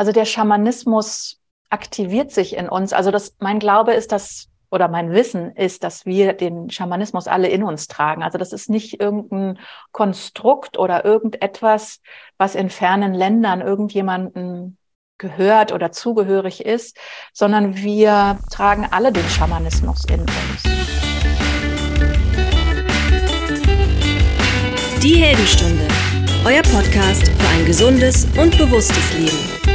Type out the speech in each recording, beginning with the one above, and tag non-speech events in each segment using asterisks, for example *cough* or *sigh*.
Also der Schamanismus aktiviert sich in uns. Also das, mein Glaube ist, dass oder mein Wissen ist, dass wir den Schamanismus alle in uns tragen. Also das ist nicht irgendein Konstrukt oder irgendetwas, was in fernen Ländern irgendjemanden gehört oder zugehörig ist, sondern wir tragen alle den Schamanismus in uns. Die Heldenstunde, euer Podcast für ein gesundes und bewusstes Leben.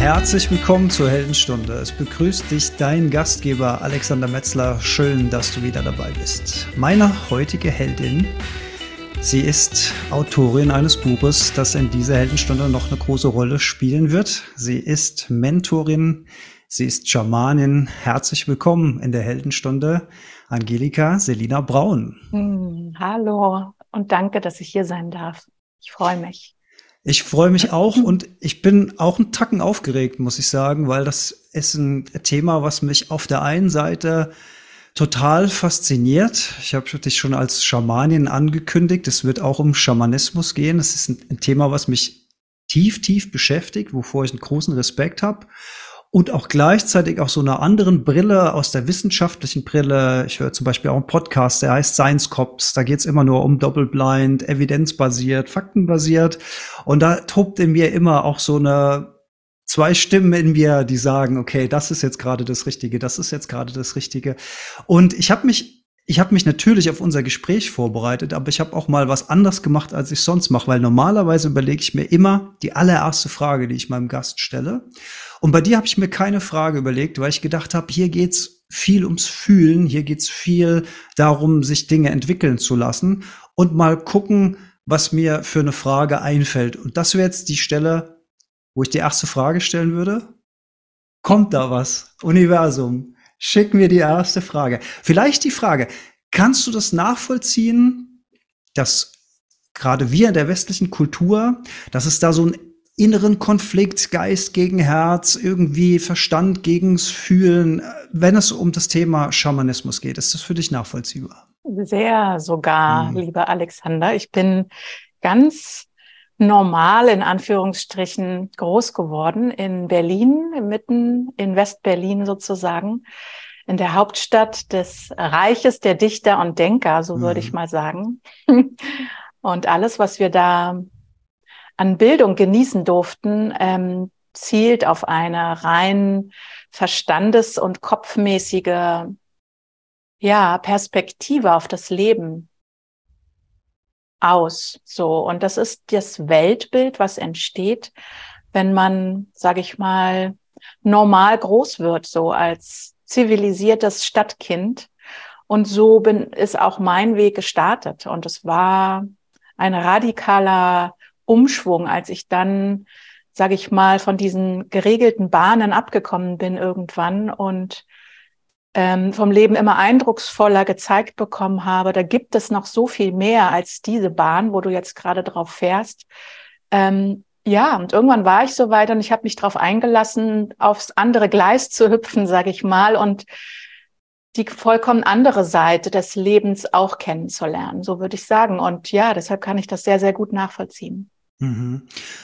Herzlich willkommen zur Heldenstunde. Es begrüßt dich dein Gastgeber Alexander Metzler. Schön, dass du wieder dabei bist. Meine heutige Heldin, sie ist Autorin eines Buches, das in dieser Heldenstunde noch eine große Rolle spielen wird. Sie ist Mentorin, sie ist Schamanin. Herzlich willkommen in der Heldenstunde, Angelika Selina Braun. Hm, hallo und danke, dass ich hier sein darf. Ich freue mich. Ich freue mich auch und ich bin auch ein Tacken aufgeregt, muss ich sagen, weil das ist ein Thema, was mich auf der einen Seite total fasziniert. Ich habe dich schon als Schamanin angekündigt. Es wird auch um Schamanismus gehen. Es ist ein, ein Thema, was mich tief, tief beschäftigt, wovor ich einen großen Respekt habe und auch gleichzeitig auch so einer anderen Brille aus der wissenschaftlichen Brille. Ich höre zum Beispiel auch einen Podcast, der heißt Science Cops. Da geht's immer nur um Doppelblind, evidenzbasiert, faktenbasiert. Und da tobt in mir immer auch so eine zwei Stimmen in mir, die sagen, okay, das ist jetzt gerade das Richtige, das ist jetzt gerade das Richtige. Und ich habe mich ich habe mich natürlich auf unser Gespräch vorbereitet, aber ich habe auch mal was anderes gemacht, als ich sonst mache, weil normalerweise überlege ich mir immer die allererste Frage, die ich meinem Gast stelle. Und bei dir habe ich mir keine Frage überlegt, weil ich gedacht habe, hier geht's viel ums Fühlen, hier geht's viel darum, sich Dinge entwickeln zu lassen und mal gucken, was mir für eine Frage einfällt. Und das wäre jetzt die Stelle, wo ich die erste Frage stellen würde. Kommt da was? Universum, schick mir die erste Frage. Vielleicht die Frage, kannst du das nachvollziehen, dass gerade wir in der westlichen Kultur, dass es da so ein inneren Konflikt, Geist gegen Herz, irgendwie Verstand gegens Fühlen, wenn es um das Thema Schamanismus geht. Ist das für dich nachvollziehbar? Sehr sogar, hm. lieber Alexander. Ich bin ganz normal in Anführungsstrichen groß geworden in Berlin, mitten in Westberlin sozusagen, in der Hauptstadt des Reiches der Dichter und Denker, so würde ich hm. mal sagen. *laughs* Und alles, was wir da an Bildung genießen durften, ähm, zielt auf eine rein verstandes- und kopfmäßige ja, Perspektive auf das Leben aus. So. Und das ist das Weltbild, was entsteht, wenn man, sage ich mal, normal groß wird, so als zivilisiertes Stadtkind. Und so bin, ist auch mein Weg gestartet. Und es war ein radikaler Umschwung, als ich dann, sage ich mal, von diesen geregelten Bahnen abgekommen bin irgendwann und ähm, vom Leben immer eindrucksvoller gezeigt bekommen habe, da gibt es noch so viel mehr als diese Bahn, wo du jetzt gerade drauf fährst. Ähm, ja, und irgendwann war ich so weit und ich habe mich darauf eingelassen, aufs andere Gleis zu hüpfen, sage ich mal, und die vollkommen andere Seite des Lebens auch kennenzulernen, so würde ich sagen. Und ja, deshalb kann ich das sehr, sehr gut nachvollziehen. Mhm.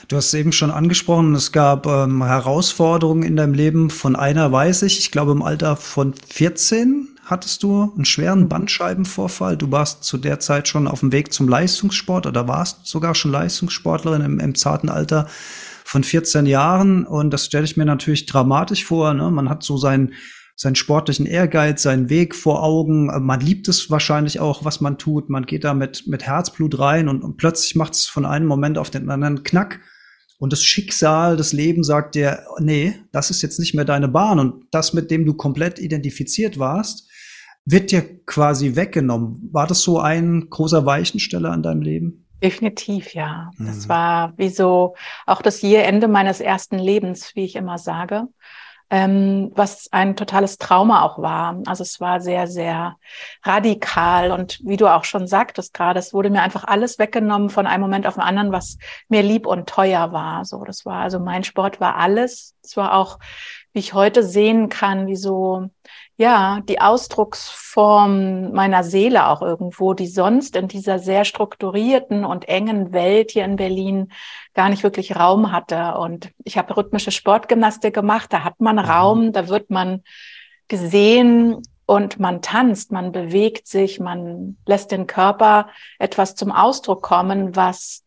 Du hast eben schon angesprochen, es gab ähm, Herausforderungen in deinem Leben. Von einer weiß ich, ich glaube im Alter von 14 hattest du einen schweren mhm. Bandscheibenvorfall. Du warst zu der Zeit schon auf dem Weg zum Leistungssport oder warst sogar schon Leistungssportlerin im, im zarten Alter von 14 Jahren. Und das stelle ich mir natürlich dramatisch vor. Ne? Man hat so sein seinen sportlichen Ehrgeiz, seinen Weg vor Augen. Man liebt es wahrscheinlich auch, was man tut. Man geht da mit, mit Herzblut rein und, und plötzlich macht es von einem Moment auf den anderen Knack. Und das Schicksal, das Leben sagt dir, nee, das ist jetzt nicht mehr deine Bahn. Und das, mit dem du komplett identifiziert warst, wird dir quasi weggenommen. War das so ein großer Weichensteller an deinem Leben? Definitiv, ja. Mhm. Das war wie so auch das Ende meines ersten Lebens, wie ich immer sage ähm, was ein totales Trauma auch war. Also es war sehr, sehr radikal und wie du auch schon sagtest gerade, es wurde mir einfach alles weggenommen von einem Moment auf den anderen, was mir lieb und teuer war. So, das war also mein Sport war alles. Es war auch wie ich heute sehen kann, wie so, ja, die Ausdrucksform meiner Seele auch irgendwo, die sonst in dieser sehr strukturierten und engen Welt hier in Berlin gar nicht wirklich Raum hatte. Und ich habe rhythmische Sportgymnastik gemacht, da hat man mhm. Raum, da wird man gesehen und man tanzt, man bewegt sich, man lässt den Körper etwas zum Ausdruck kommen, was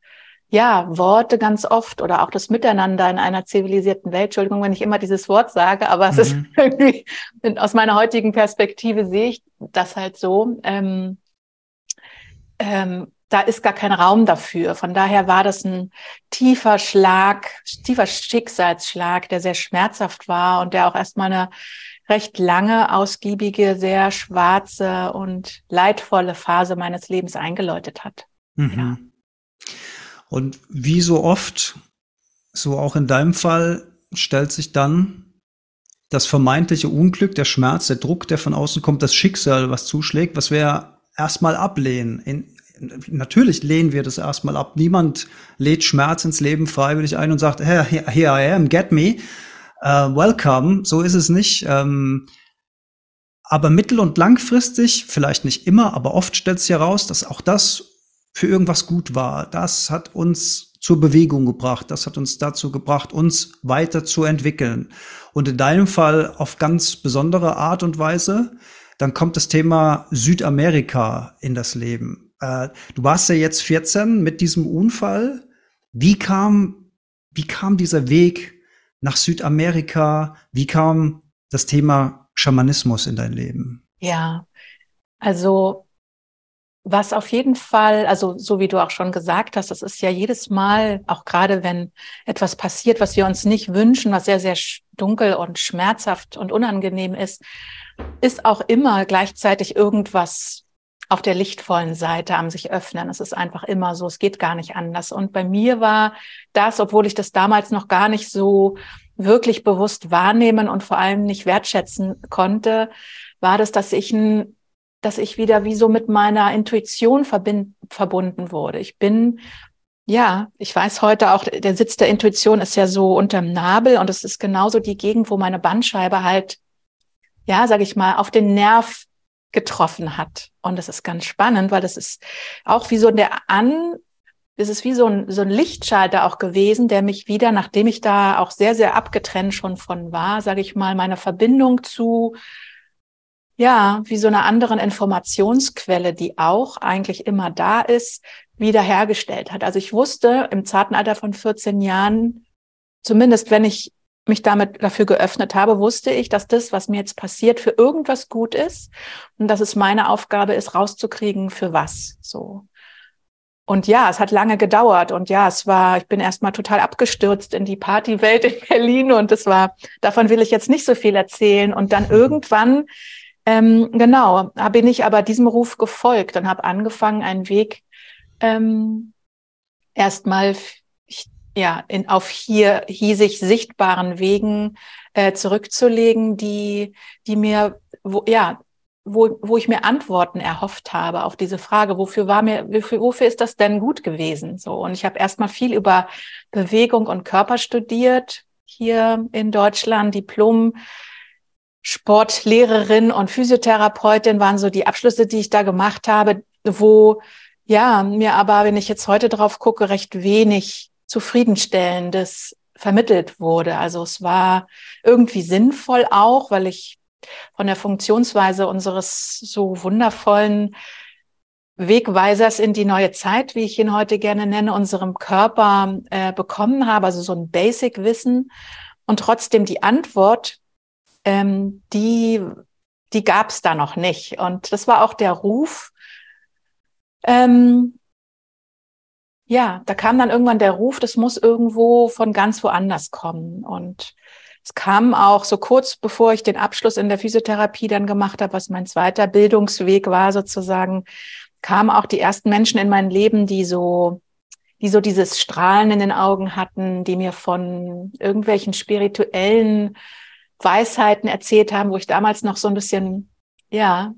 ja, Worte ganz oft oder auch das Miteinander in einer zivilisierten Welt. Entschuldigung, wenn ich immer dieses Wort sage, aber es ist mhm. *laughs* irgendwie, aus meiner heutigen Perspektive sehe ich das halt so. Ähm, ähm, da ist gar kein Raum dafür. Von daher war das ein tiefer Schlag, tiefer Schicksalsschlag, der sehr schmerzhaft war und der auch erstmal eine recht lange, ausgiebige, sehr schwarze und leidvolle Phase meines Lebens eingeläutet hat. Mhm. Ja. Und wie so oft, so auch in deinem Fall, stellt sich dann das vermeintliche Unglück, der Schmerz, der Druck, der von außen kommt, das Schicksal, was zuschlägt, was wir erstmal ablehnen. In, natürlich lehnen wir das erstmal ab. Niemand lädt Schmerz ins Leben freiwillig ein und sagt, hey, here I am, get me, uh, welcome. So ist es nicht. Ähm, aber mittel- und langfristig, vielleicht nicht immer, aber oft stellt sich heraus, dass auch das für irgendwas gut war. Das hat uns zur Bewegung gebracht. Das hat uns dazu gebracht, uns weiter zu entwickeln. Und in deinem Fall auf ganz besondere Art und Weise. Dann kommt das Thema Südamerika in das Leben. Äh, du warst ja jetzt 14 mit diesem Unfall. Wie kam, wie kam dieser Weg nach Südamerika? Wie kam das Thema Schamanismus in dein Leben? Ja, also was auf jeden Fall, also so wie du auch schon gesagt hast, das ist ja jedes Mal, auch gerade wenn etwas passiert, was wir uns nicht wünschen, was sehr, sehr dunkel und schmerzhaft und unangenehm ist, ist auch immer gleichzeitig irgendwas auf der lichtvollen Seite am sich öffnen. Es ist einfach immer so, es geht gar nicht anders. Und bei mir war das, obwohl ich das damals noch gar nicht so wirklich bewusst wahrnehmen und vor allem nicht wertschätzen konnte, war das, dass ich ein dass ich wieder wie so mit meiner Intuition verbind, verbunden wurde. Ich bin, ja, ich weiß heute auch, der Sitz der Intuition ist ja so unterm Nabel und es ist genauso die Gegend, wo meine Bandscheibe halt, ja, sag ich mal, auf den Nerv getroffen hat. Und das ist ganz spannend, weil das ist auch wie so der An, es ist wie so ein, so ein Lichtschalter auch gewesen, der mich wieder, nachdem ich da auch sehr, sehr abgetrennt schon von war, sage ich mal, meine Verbindung zu ja, wie so einer anderen Informationsquelle, die auch eigentlich immer da ist, wiederhergestellt hat. Also ich wusste im zarten Alter von 14 Jahren, zumindest wenn ich mich damit dafür geöffnet habe, wusste ich, dass das, was mir jetzt passiert, für irgendwas gut ist und dass es meine Aufgabe ist, rauszukriegen, für was. So. Und ja, es hat lange gedauert und ja, es war, ich bin erstmal total abgestürzt in die Partywelt in Berlin und es war, davon will ich jetzt nicht so viel erzählen. Und dann irgendwann ähm, genau, bin ich aber diesem Ruf gefolgt und habe angefangen, einen Weg ähm, erstmal ja, in, auf hier hiesig sichtbaren Wegen äh, zurückzulegen, die, die mir, wo, ja, wo, wo ich mir Antworten erhofft habe auf diese Frage, wofür war mir, wofür, wofür ist das denn gut gewesen? So und ich habe erstmal viel über Bewegung und Körper studiert hier in Deutschland, Diplom Sportlehrerin und Physiotherapeutin waren so die Abschlüsse, die ich da gemacht habe, wo ja mir aber, wenn ich jetzt heute drauf gucke, recht wenig zufriedenstellendes vermittelt wurde. Also es war irgendwie sinnvoll auch, weil ich von der Funktionsweise unseres so wundervollen Wegweisers in die neue Zeit, wie ich ihn heute gerne nenne, unserem Körper äh, bekommen habe, also so ein Basic-Wissen und trotzdem die Antwort ähm, die, die gab es da noch nicht. Und das war auch der Ruf. Ähm, ja, da kam dann irgendwann der Ruf, das muss irgendwo von ganz woanders kommen. Und es kam auch so kurz bevor ich den Abschluss in der Physiotherapie dann gemacht habe, was mein zweiter Bildungsweg war sozusagen, kamen auch die ersten Menschen in mein Leben, die so die so dieses Strahlen in den Augen hatten, die mir von irgendwelchen spirituellen Weisheiten erzählt haben, wo ich damals noch so ein bisschen, ja,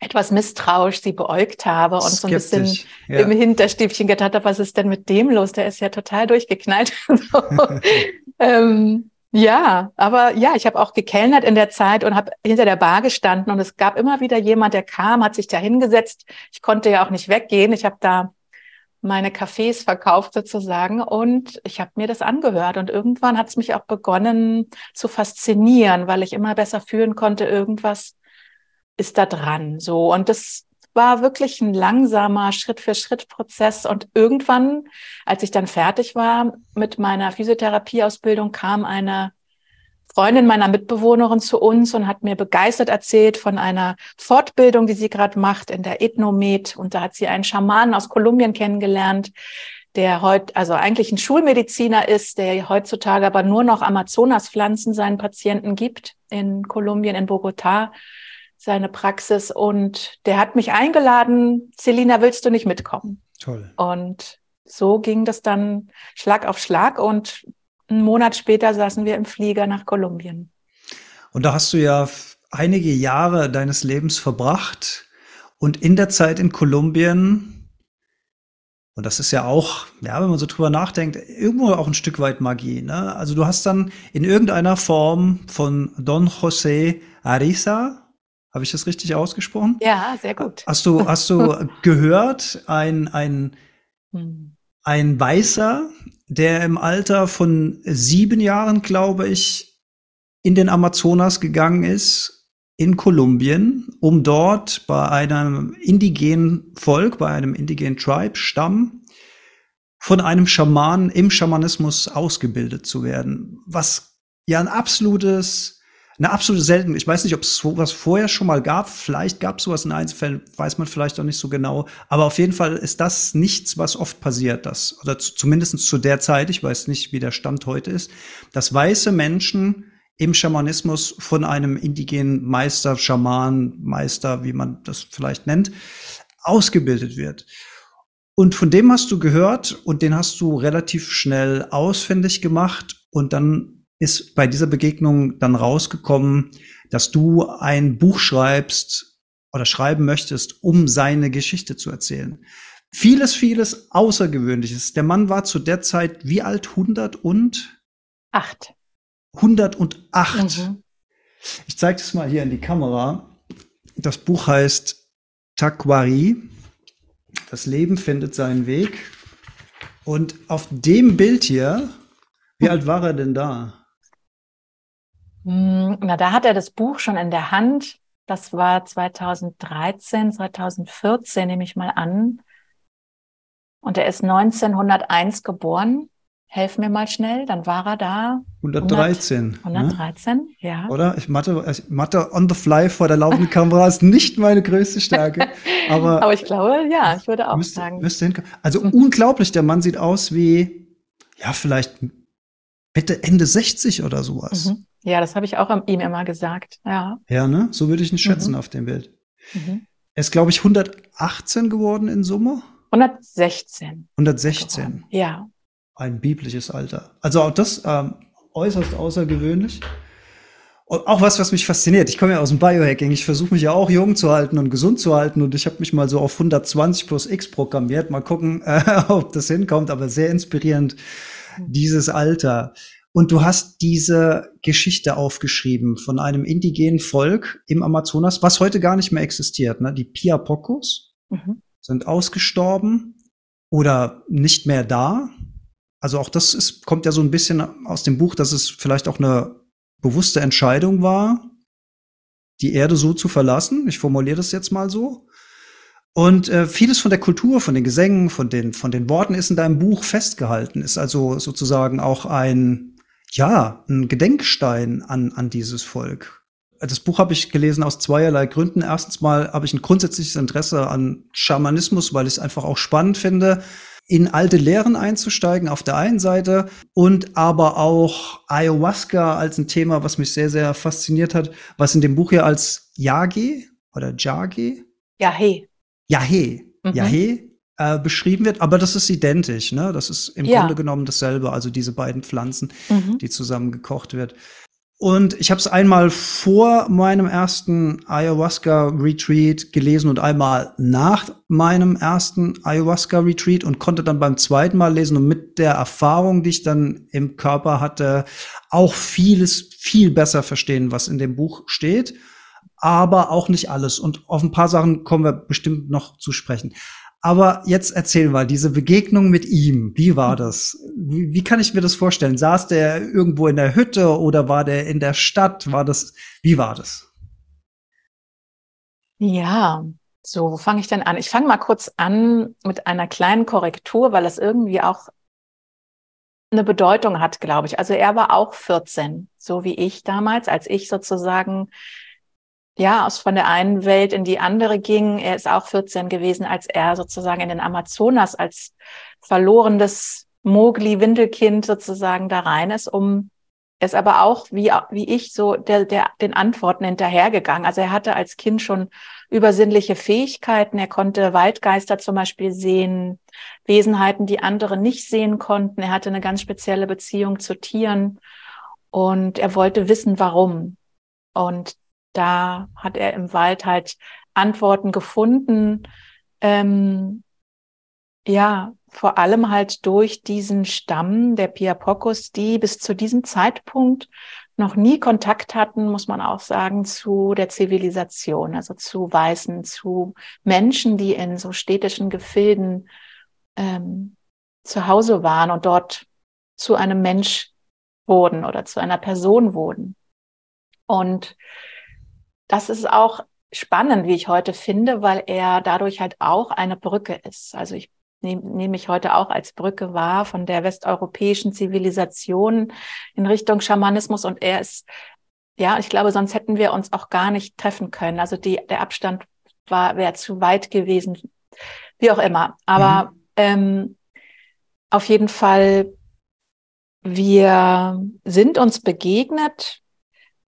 etwas misstrauisch sie beäugt habe und Skeptisch, so ein bisschen ja. im Hinterstübchen gedacht habe, was ist denn mit dem los? Der ist ja total durchgeknallt. *laughs* so. *laughs* ähm, Ja, aber ja, ich habe auch gekellnert in der Zeit und habe hinter der Bar gestanden und es gab immer wieder jemand, der kam, hat sich da hingesetzt. Ich konnte ja auch nicht weggehen. Ich habe da meine Cafés verkauft sozusagen und ich habe mir das angehört und irgendwann hat es mich auch begonnen zu faszinieren, weil ich immer besser fühlen konnte, irgendwas ist da dran, so. Und das war wirklich ein langsamer Schritt für Schritt Prozess und irgendwann, als ich dann fertig war mit meiner Physiotherapieausbildung, kam eine Freundin meiner Mitbewohnerin zu uns und hat mir begeistert erzählt von einer Fortbildung, die sie gerade macht in der Ethnomed. Und da hat sie einen Schamanen aus Kolumbien kennengelernt, der heute, also eigentlich ein Schulmediziner ist, der heutzutage aber nur noch Amazonaspflanzen seinen Patienten gibt in Kolumbien, in Bogotá seine Praxis und der hat mich eingeladen, Selina, willst du nicht mitkommen? Toll. Und so ging das dann Schlag auf Schlag und einen Monat später saßen wir im Flieger nach Kolumbien. Und da hast du ja einige Jahre deines Lebens verbracht und in der Zeit in Kolumbien und das ist ja auch, ja, wenn man so drüber nachdenkt, irgendwo auch ein Stück weit Magie. Ne? Also du hast dann in irgendeiner Form von Don José Ariza, habe ich das richtig ausgesprochen? Ja, sehr gut. Hast du, hast du *laughs* gehört, ein, ein, hm. ein Weißer, der im Alter von sieben Jahren, glaube ich, in den Amazonas gegangen ist, in Kolumbien, um dort bei einem indigenen Volk, bei einem indigenen Tribe, Stamm, von einem Schaman im Schamanismus ausgebildet zu werden. Was ja ein absolutes eine absolute Selten. Ich weiß nicht, ob es sowas vorher schon mal gab. Vielleicht gab es sowas in Einzelfällen, weiß man vielleicht auch nicht so genau. Aber auf jeden Fall ist das nichts, was oft passiert, das, oder zu, zumindest zu der Zeit, ich weiß nicht, wie der Stand heute ist, dass weiße Menschen im Schamanismus von einem indigenen Meister, Schaman, Meister, wie man das vielleicht nennt, ausgebildet wird. Und von dem hast du gehört und den hast du relativ schnell ausfindig gemacht und dann ist bei dieser Begegnung dann rausgekommen, dass du ein Buch schreibst oder schreiben möchtest, um seine Geschichte zu erzählen. Vieles, vieles Außergewöhnliches. Der Mann war zu der Zeit wie alt? 100 und? Acht. 108. Mhm. Ich zeige es mal hier in die Kamera. Das Buch heißt Taquari. Das Leben findet seinen Weg. Und auf dem Bild hier, wie alt war er denn da? Hm, na, da hat er das Buch schon in der Hand. Das war 2013, 2014 nehme ich mal an. Und er ist 1901 geboren. Helf mir mal schnell, dann war er da. 113. 113, ne? ja. Oder? Ich Mathe, Mathe on the fly vor der laufenden *laughs* Kamera ist nicht meine größte Stärke. Aber, aber ich glaube, ja, ich würde auch müsste, sagen. Müsste also mhm. unglaublich, der Mann sieht aus wie, ja, vielleicht Mitte, Ende 60 oder sowas. Mhm. Ja, das habe ich auch ihm immer gesagt. Ja. Ja, ne? So würde ich ihn schätzen mhm. auf dem Bild. Mhm. Er ist, glaube ich, 118 geworden in Summe. 116. 116. Geworden. Ja. Ein biblisches Alter. Also auch das ähm, äußerst außergewöhnlich. Und auch was, was mich fasziniert. Ich komme ja aus dem Biohacking. Ich versuche mich ja auch jung zu halten und gesund zu halten. Und ich habe mich mal so auf 120 plus X programmiert. Mal gucken, *laughs* äh, ob das hinkommt. Aber sehr inspirierend, mhm. dieses Alter. Und du hast diese Geschichte aufgeschrieben von einem indigenen Volk im Amazonas, was heute gar nicht mehr existiert. Ne? Die Piapocos mhm. sind ausgestorben oder nicht mehr da. Also auch das ist, kommt ja so ein bisschen aus dem Buch, dass es vielleicht auch eine bewusste Entscheidung war, die Erde so zu verlassen. Ich formuliere das jetzt mal so. Und äh, vieles von der Kultur, von den Gesängen, von den, von den Worten ist in deinem Buch festgehalten, ist also sozusagen auch ein, ja, ein Gedenkstein an, an dieses Volk. Das Buch habe ich gelesen aus zweierlei Gründen. Erstens mal habe ich ein grundsätzliches Interesse an Schamanismus, weil ich es einfach auch spannend finde, in alte Lehren einzusteigen auf der einen Seite und aber auch Ayahuasca als ein Thema, was mich sehr, sehr fasziniert hat, was in dem Buch hier als Yage oder Jage? Yahe. Yahe. Mhm. Yahe äh, beschrieben wird, aber das ist identisch, ne? Das ist im ja. Grunde genommen dasselbe, also diese beiden Pflanzen, mhm. die zusammen gekocht wird. Und ich habe es einmal vor meinem ersten Ayahuasca-Retreat gelesen und einmal nach meinem ersten Ayahuasca-Retreat und konnte dann beim zweiten Mal lesen und mit der Erfahrung, die ich dann im Körper hatte, auch vieles viel besser verstehen, was in dem Buch steht, aber auch nicht alles. Und auf ein paar Sachen kommen wir bestimmt noch zu sprechen. Aber jetzt erzähl mal, diese Begegnung mit ihm, wie war das? Wie, wie, kann ich mir das vorstellen? Saß der irgendwo in der Hütte oder war der in der Stadt? War das, wie war das? Ja, so, wo fange ich denn an? Ich fange mal kurz an mit einer kleinen Korrektur, weil es irgendwie auch eine Bedeutung hat, glaube ich. Also er war auch 14, so wie ich damals, als ich sozusagen ja, aus von der einen Welt in die andere ging. Er ist auch 14 gewesen, als er sozusagen in den Amazonas als verlorenes Mogli-Windelkind sozusagen da rein ist, um ist aber auch wie, wie ich so der, der, den Antworten hinterhergegangen. Also er hatte als Kind schon übersinnliche Fähigkeiten. Er konnte Waldgeister zum Beispiel sehen, Wesenheiten, die andere nicht sehen konnten. Er hatte eine ganz spezielle Beziehung zu Tieren und er wollte wissen, warum. Und da hat er im Wald halt Antworten gefunden. Ähm, ja, vor allem halt durch diesen Stamm der Piapocos, die bis zu diesem Zeitpunkt noch nie Kontakt hatten, muss man auch sagen, zu der Zivilisation, also zu Weißen, zu Menschen, die in so städtischen Gefilden ähm, zu Hause waren und dort zu einem Mensch wurden oder zu einer Person wurden. Und das ist auch spannend, wie ich heute finde, weil er dadurch halt auch eine Brücke ist. Also ich nehme nehm ich heute auch als Brücke wahr von der westeuropäischen Zivilisation in Richtung Schamanismus und er ist, ja, ich glaube, sonst hätten wir uns auch gar nicht treffen können. Also die, der Abstand war, wäre zu weit gewesen, wie auch immer. Aber mhm. ähm, auf jeden Fall, wir sind uns begegnet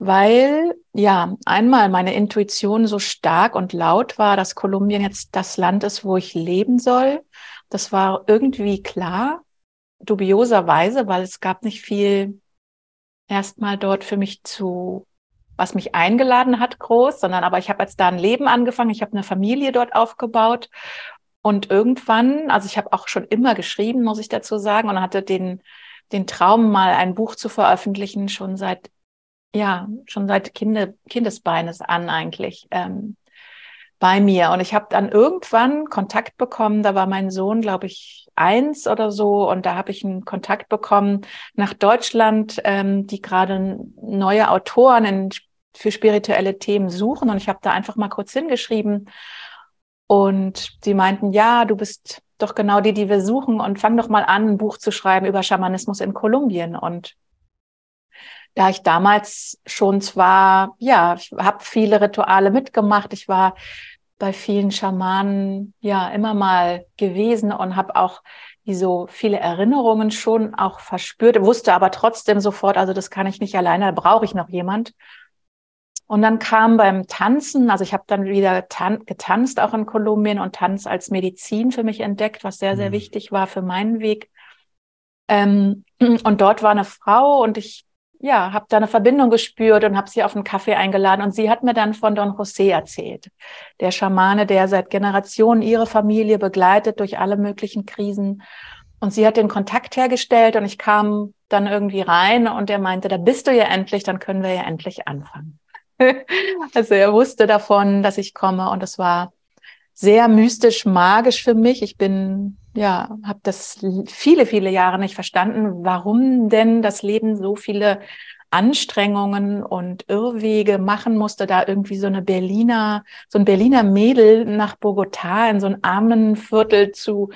weil ja einmal meine Intuition so stark und laut war, dass Kolumbien jetzt das Land ist, wo ich leben soll. Das war irgendwie klar, dubioserweise, weil es gab nicht viel erstmal dort für mich zu, was mich eingeladen hat, groß, sondern aber ich habe jetzt da ein Leben angefangen, ich habe eine Familie dort aufgebaut und irgendwann, also ich habe auch schon immer geschrieben, muss ich dazu sagen, und hatte den den Traum, mal ein Buch zu veröffentlichen, schon seit ja, schon seit Kinde, Kindesbeines an eigentlich ähm, bei mir. Und ich habe dann irgendwann Kontakt bekommen, da war mein Sohn, glaube ich, eins oder so, und da habe ich einen Kontakt bekommen nach Deutschland, ähm, die gerade neue Autoren in, für spirituelle Themen suchen. Und ich habe da einfach mal kurz hingeschrieben. Und sie meinten, ja, du bist doch genau die, die wir suchen und fang doch mal an, ein Buch zu schreiben über Schamanismus in Kolumbien. Und da ich damals schon zwar, ja, ich habe viele Rituale mitgemacht, ich war bei vielen Schamanen ja immer mal gewesen und habe auch wie so viele Erinnerungen schon auch verspürt, wusste aber trotzdem sofort, also das kann ich nicht alleine, da brauche ich noch jemand. Und dann kam beim Tanzen, also ich habe dann wieder tan getanzt auch in Kolumbien und Tanz als Medizin für mich entdeckt, was sehr, sehr mhm. wichtig war für meinen Weg. Ähm, und dort war eine Frau und ich ja, habe da eine Verbindung gespürt und habe sie auf einen Kaffee eingeladen. Und sie hat mir dann von Don José erzählt, der Schamane, der seit Generationen ihre Familie begleitet durch alle möglichen Krisen. Und sie hat den Kontakt hergestellt und ich kam dann irgendwie rein und er meinte, da bist du ja endlich, dann können wir ja endlich anfangen. *laughs* also er wusste davon, dass ich komme und es war sehr mystisch, magisch für mich. Ich bin ja, habe das viele, viele Jahre nicht verstanden, warum denn das Leben so viele Anstrengungen und Irrwege machen musste, da irgendwie so eine Berliner, so ein Berliner Mädel nach Bogotá in so ein Armenviertel zu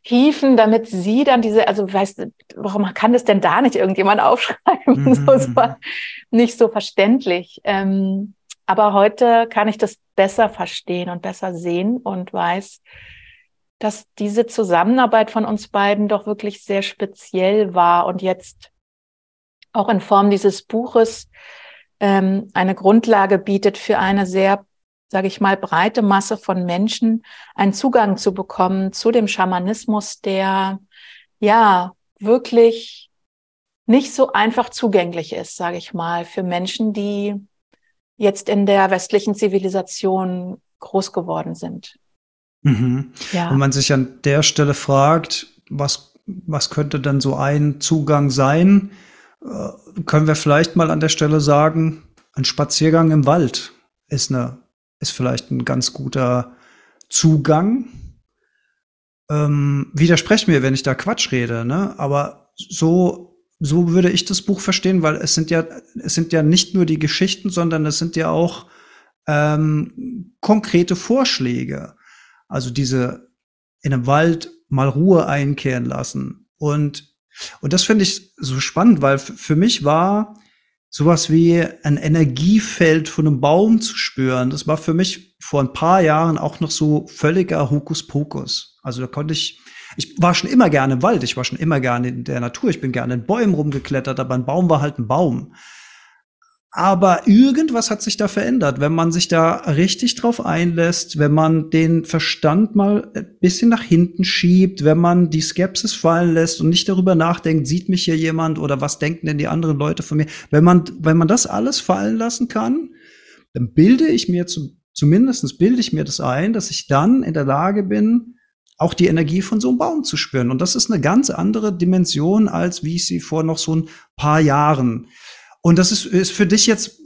hieven, damit sie dann diese, also weißt warum kann das denn da nicht irgendjemand *laughs* aufschreiben? Mhm. So, es war nicht so verständlich. Ähm, aber heute kann ich das besser verstehen und besser sehen und weiß, dass diese Zusammenarbeit von uns beiden doch wirklich sehr speziell war und jetzt auch in Form dieses Buches ähm, eine Grundlage bietet für eine sehr, sage ich mal, breite Masse von Menschen, einen Zugang zu bekommen zu dem Schamanismus, der ja wirklich nicht so einfach zugänglich ist, sage ich mal, für Menschen, die jetzt in der westlichen Zivilisation groß geworden sind. Mhm. Ja. Und man sich an der Stelle fragt, was, was könnte denn so ein Zugang sein? Äh, können wir vielleicht mal an der Stelle sagen, ein Spaziergang im Wald ist eine, ist vielleicht ein ganz guter Zugang. Ähm, widersprecht mir, wenn ich da Quatsch rede, ne? Aber so, so würde ich das Buch verstehen, weil es sind ja, es sind ja nicht nur die Geschichten, sondern es sind ja auch ähm, konkrete Vorschläge. Also diese in einem Wald mal Ruhe einkehren lassen. Und, und das finde ich so spannend, weil für mich war sowas wie ein Energiefeld von einem Baum zu spüren. Das war für mich vor ein paar Jahren auch noch so völliger Hokuspokus. Also da konnte ich, ich war schon immer gerne im Wald, ich war schon immer gerne in der Natur, ich bin gerne in Bäumen rumgeklettert, aber ein Baum war halt ein Baum. Aber irgendwas hat sich da verändert, wenn man sich da richtig drauf einlässt, wenn man den Verstand mal ein bisschen nach hinten schiebt, wenn man die Skepsis fallen lässt und nicht darüber nachdenkt, sieht mich hier jemand oder was denken denn die anderen Leute von mir. Wenn man, wenn man das alles fallen lassen kann, dann bilde ich mir zu, zumindestens bilde ich mir das ein, dass ich dann in der Lage bin, auch die Energie von so einem Baum zu spüren. Und das ist eine ganz andere Dimension, als wie ich sie vor noch so ein paar Jahren und das ist, ist für dich jetzt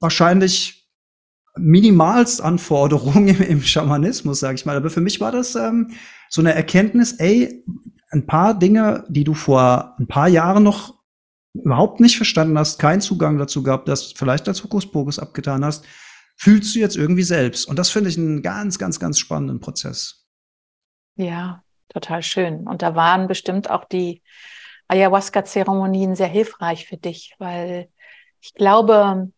wahrscheinlich minimalst Anforderung *laughs* im, im Schamanismus, sage ich mal. Aber für mich war das ähm, so eine Erkenntnis, ey, ein paar Dinge, die du vor ein paar Jahren noch überhaupt nicht verstanden hast, keinen Zugang dazu gehabt hast, vielleicht als Hokuspokus abgetan hast, fühlst du jetzt irgendwie selbst. Und das finde ich einen ganz, ganz, ganz spannenden Prozess. Ja, total schön. Und da waren bestimmt auch die Ayahuasca-Zeremonien sehr hilfreich für dich, weil ich glaube,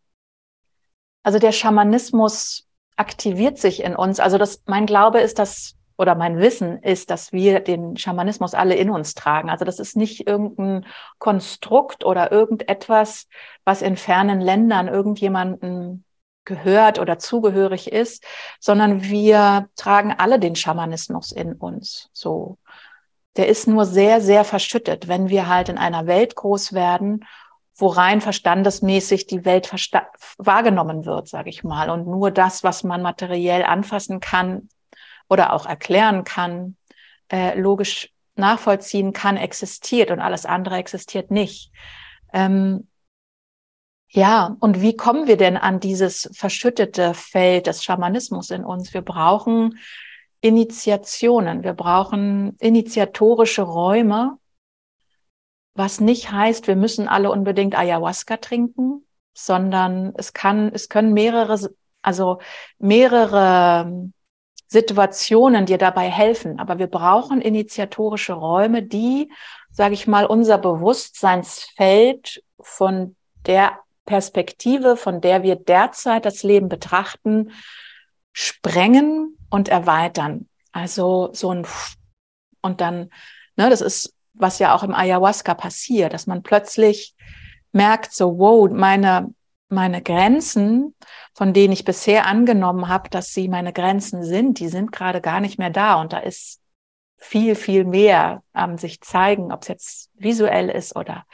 also der Schamanismus aktiviert sich in uns. Also das, mein Glaube ist, dass, oder mein Wissen ist, dass wir den Schamanismus alle in uns tragen. Also das ist nicht irgendein Konstrukt oder irgendetwas, was in fernen Ländern irgendjemanden gehört oder zugehörig ist, sondern wir tragen alle den Schamanismus in uns. So der ist nur sehr, sehr verschüttet, wenn wir halt in einer Welt groß werden, wo rein verstandesmäßig die Welt wahrgenommen wird, sage ich mal. Und nur das, was man materiell anfassen kann oder auch erklären kann, äh, logisch nachvollziehen kann, existiert und alles andere existiert nicht. Ähm, ja, und wie kommen wir denn an dieses verschüttete Feld des Schamanismus in uns? Wir brauchen Initiationen. Wir brauchen initiatorische Räume, was nicht heißt, wir müssen alle unbedingt Ayahuasca trinken, sondern es kann, es können mehrere, also mehrere Situationen dir dabei helfen. Aber wir brauchen initiatorische Räume, die, sage ich mal, unser Bewusstseinsfeld von der Perspektive, von der wir derzeit das Leben betrachten, sprengen und erweitern. Also so ein und dann, ne, das ist, was ja auch im Ayahuasca passiert, dass man plötzlich merkt, so, wow, meine, meine Grenzen, von denen ich bisher angenommen habe, dass sie meine Grenzen sind, die sind gerade gar nicht mehr da. Und da ist viel, viel mehr am sich zeigen, ob es jetzt visuell ist oder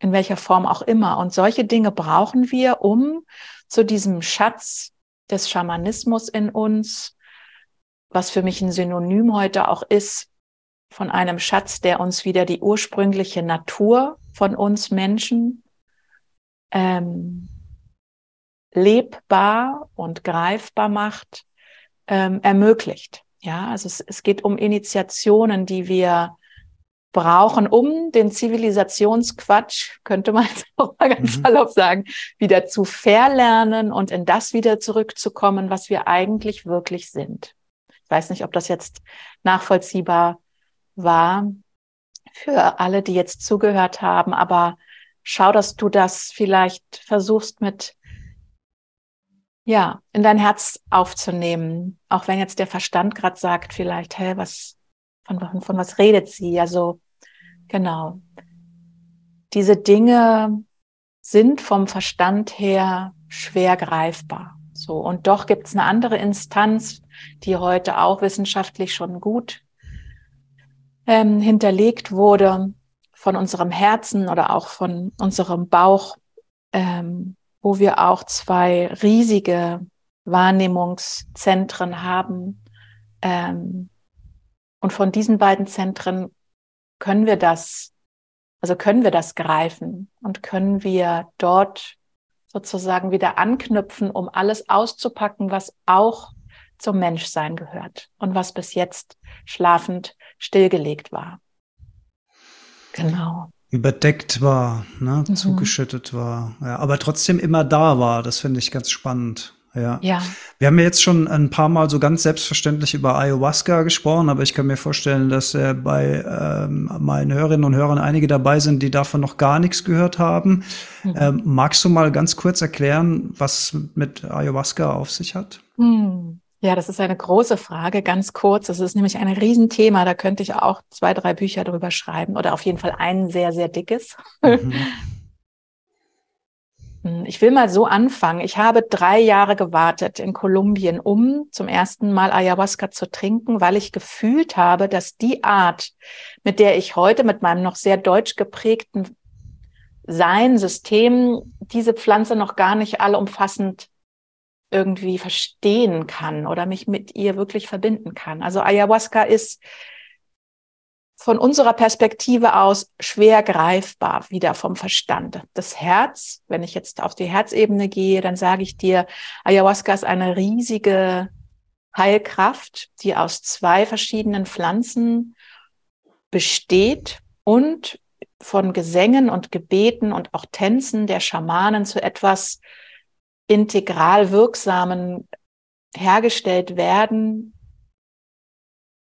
in welcher Form auch immer. Und solche Dinge brauchen wir, um zu diesem Schatz des Schamanismus in uns, was für mich ein Synonym heute auch ist von einem Schatz, der uns wieder die ursprüngliche Natur von uns Menschen ähm, lebbar und greifbar macht, ähm, ermöglicht. Ja, also es, es geht um Initiationen, die wir brauchen, um den Zivilisationsquatsch, könnte man *laughs* auch mal ganz mhm. salopp sagen, wieder zu verlernen und in das wieder zurückzukommen, was wir eigentlich wirklich sind. Ich weiß nicht, ob das jetzt nachvollziehbar war für alle, die jetzt zugehört haben, aber schau, dass du das vielleicht versuchst mit ja, in dein Herz aufzunehmen, auch wenn jetzt der Verstand gerade sagt, vielleicht, hä, was, von, von was redet sie? Also Genau. Diese Dinge sind vom Verstand her schwer greifbar. So. Und doch gibt es eine andere Instanz, die heute auch wissenschaftlich schon gut ähm, hinterlegt wurde von unserem Herzen oder auch von unserem Bauch, ähm, wo wir auch zwei riesige Wahrnehmungszentren haben. Ähm, und von diesen beiden Zentren können wir das, also können wir das greifen und können wir dort sozusagen wieder anknüpfen, um alles auszupacken, was auch zum Menschsein gehört und was bis jetzt schlafend stillgelegt war. Genau. Überdeckt war, ne? Mhm. zugeschüttet war, ja, aber trotzdem immer da war. Das finde ich ganz spannend. Ja. ja. Wir haben ja jetzt schon ein paar Mal so ganz selbstverständlich über Ayahuasca gesprochen, aber ich kann mir vorstellen, dass äh, bei ähm, meinen Hörerinnen und Hörern einige dabei sind, die davon noch gar nichts gehört haben. Mhm. Ähm, magst du mal ganz kurz erklären, was mit Ayahuasca auf sich hat? Mhm. Ja, das ist eine große Frage, ganz kurz. Das ist nämlich ein Riesenthema. Da könnte ich auch zwei, drei Bücher drüber schreiben oder auf jeden Fall ein sehr, sehr dickes. Mhm. *laughs* Hm, ich will mal so anfangen. Ich habe drei Jahre gewartet in Kolumbien, um zum ersten Mal Ayahuasca zu trinken, weil ich gefühlt habe, dass die Art, mit der ich heute mit meinem noch sehr deutsch geprägten Sein, System, diese Pflanze noch gar nicht allumfassend irgendwie verstehen kann oder mich mit ihr wirklich verbinden kann. Also Ayahuasca ist von unserer Perspektive aus schwer greifbar, wieder vom Verstand. Das Herz, wenn ich jetzt auf die Herzebene gehe, dann sage ich dir, Ayahuasca ist eine riesige Heilkraft, die aus zwei verschiedenen Pflanzen besteht und von Gesängen und Gebeten und auch Tänzen der Schamanen zu etwas integral wirksamen hergestellt werden,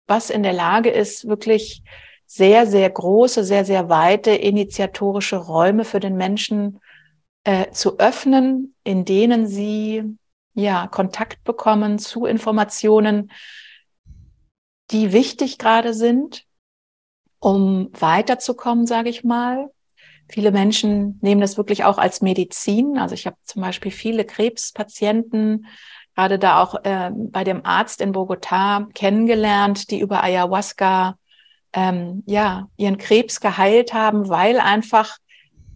was in der Lage ist, wirklich sehr, sehr große, sehr, sehr weite initiatorische Räume für den Menschen äh, zu öffnen, in denen sie ja Kontakt bekommen zu Informationen, die wichtig gerade sind, um weiterzukommen, sage ich mal. Viele Menschen nehmen das wirklich auch als Medizin. Also ich habe zum Beispiel viele Krebspatienten, gerade da auch äh, bei dem Arzt in Bogotá kennengelernt, die über Ayahuasca ähm, ja, ihren Krebs geheilt haben, weil einfach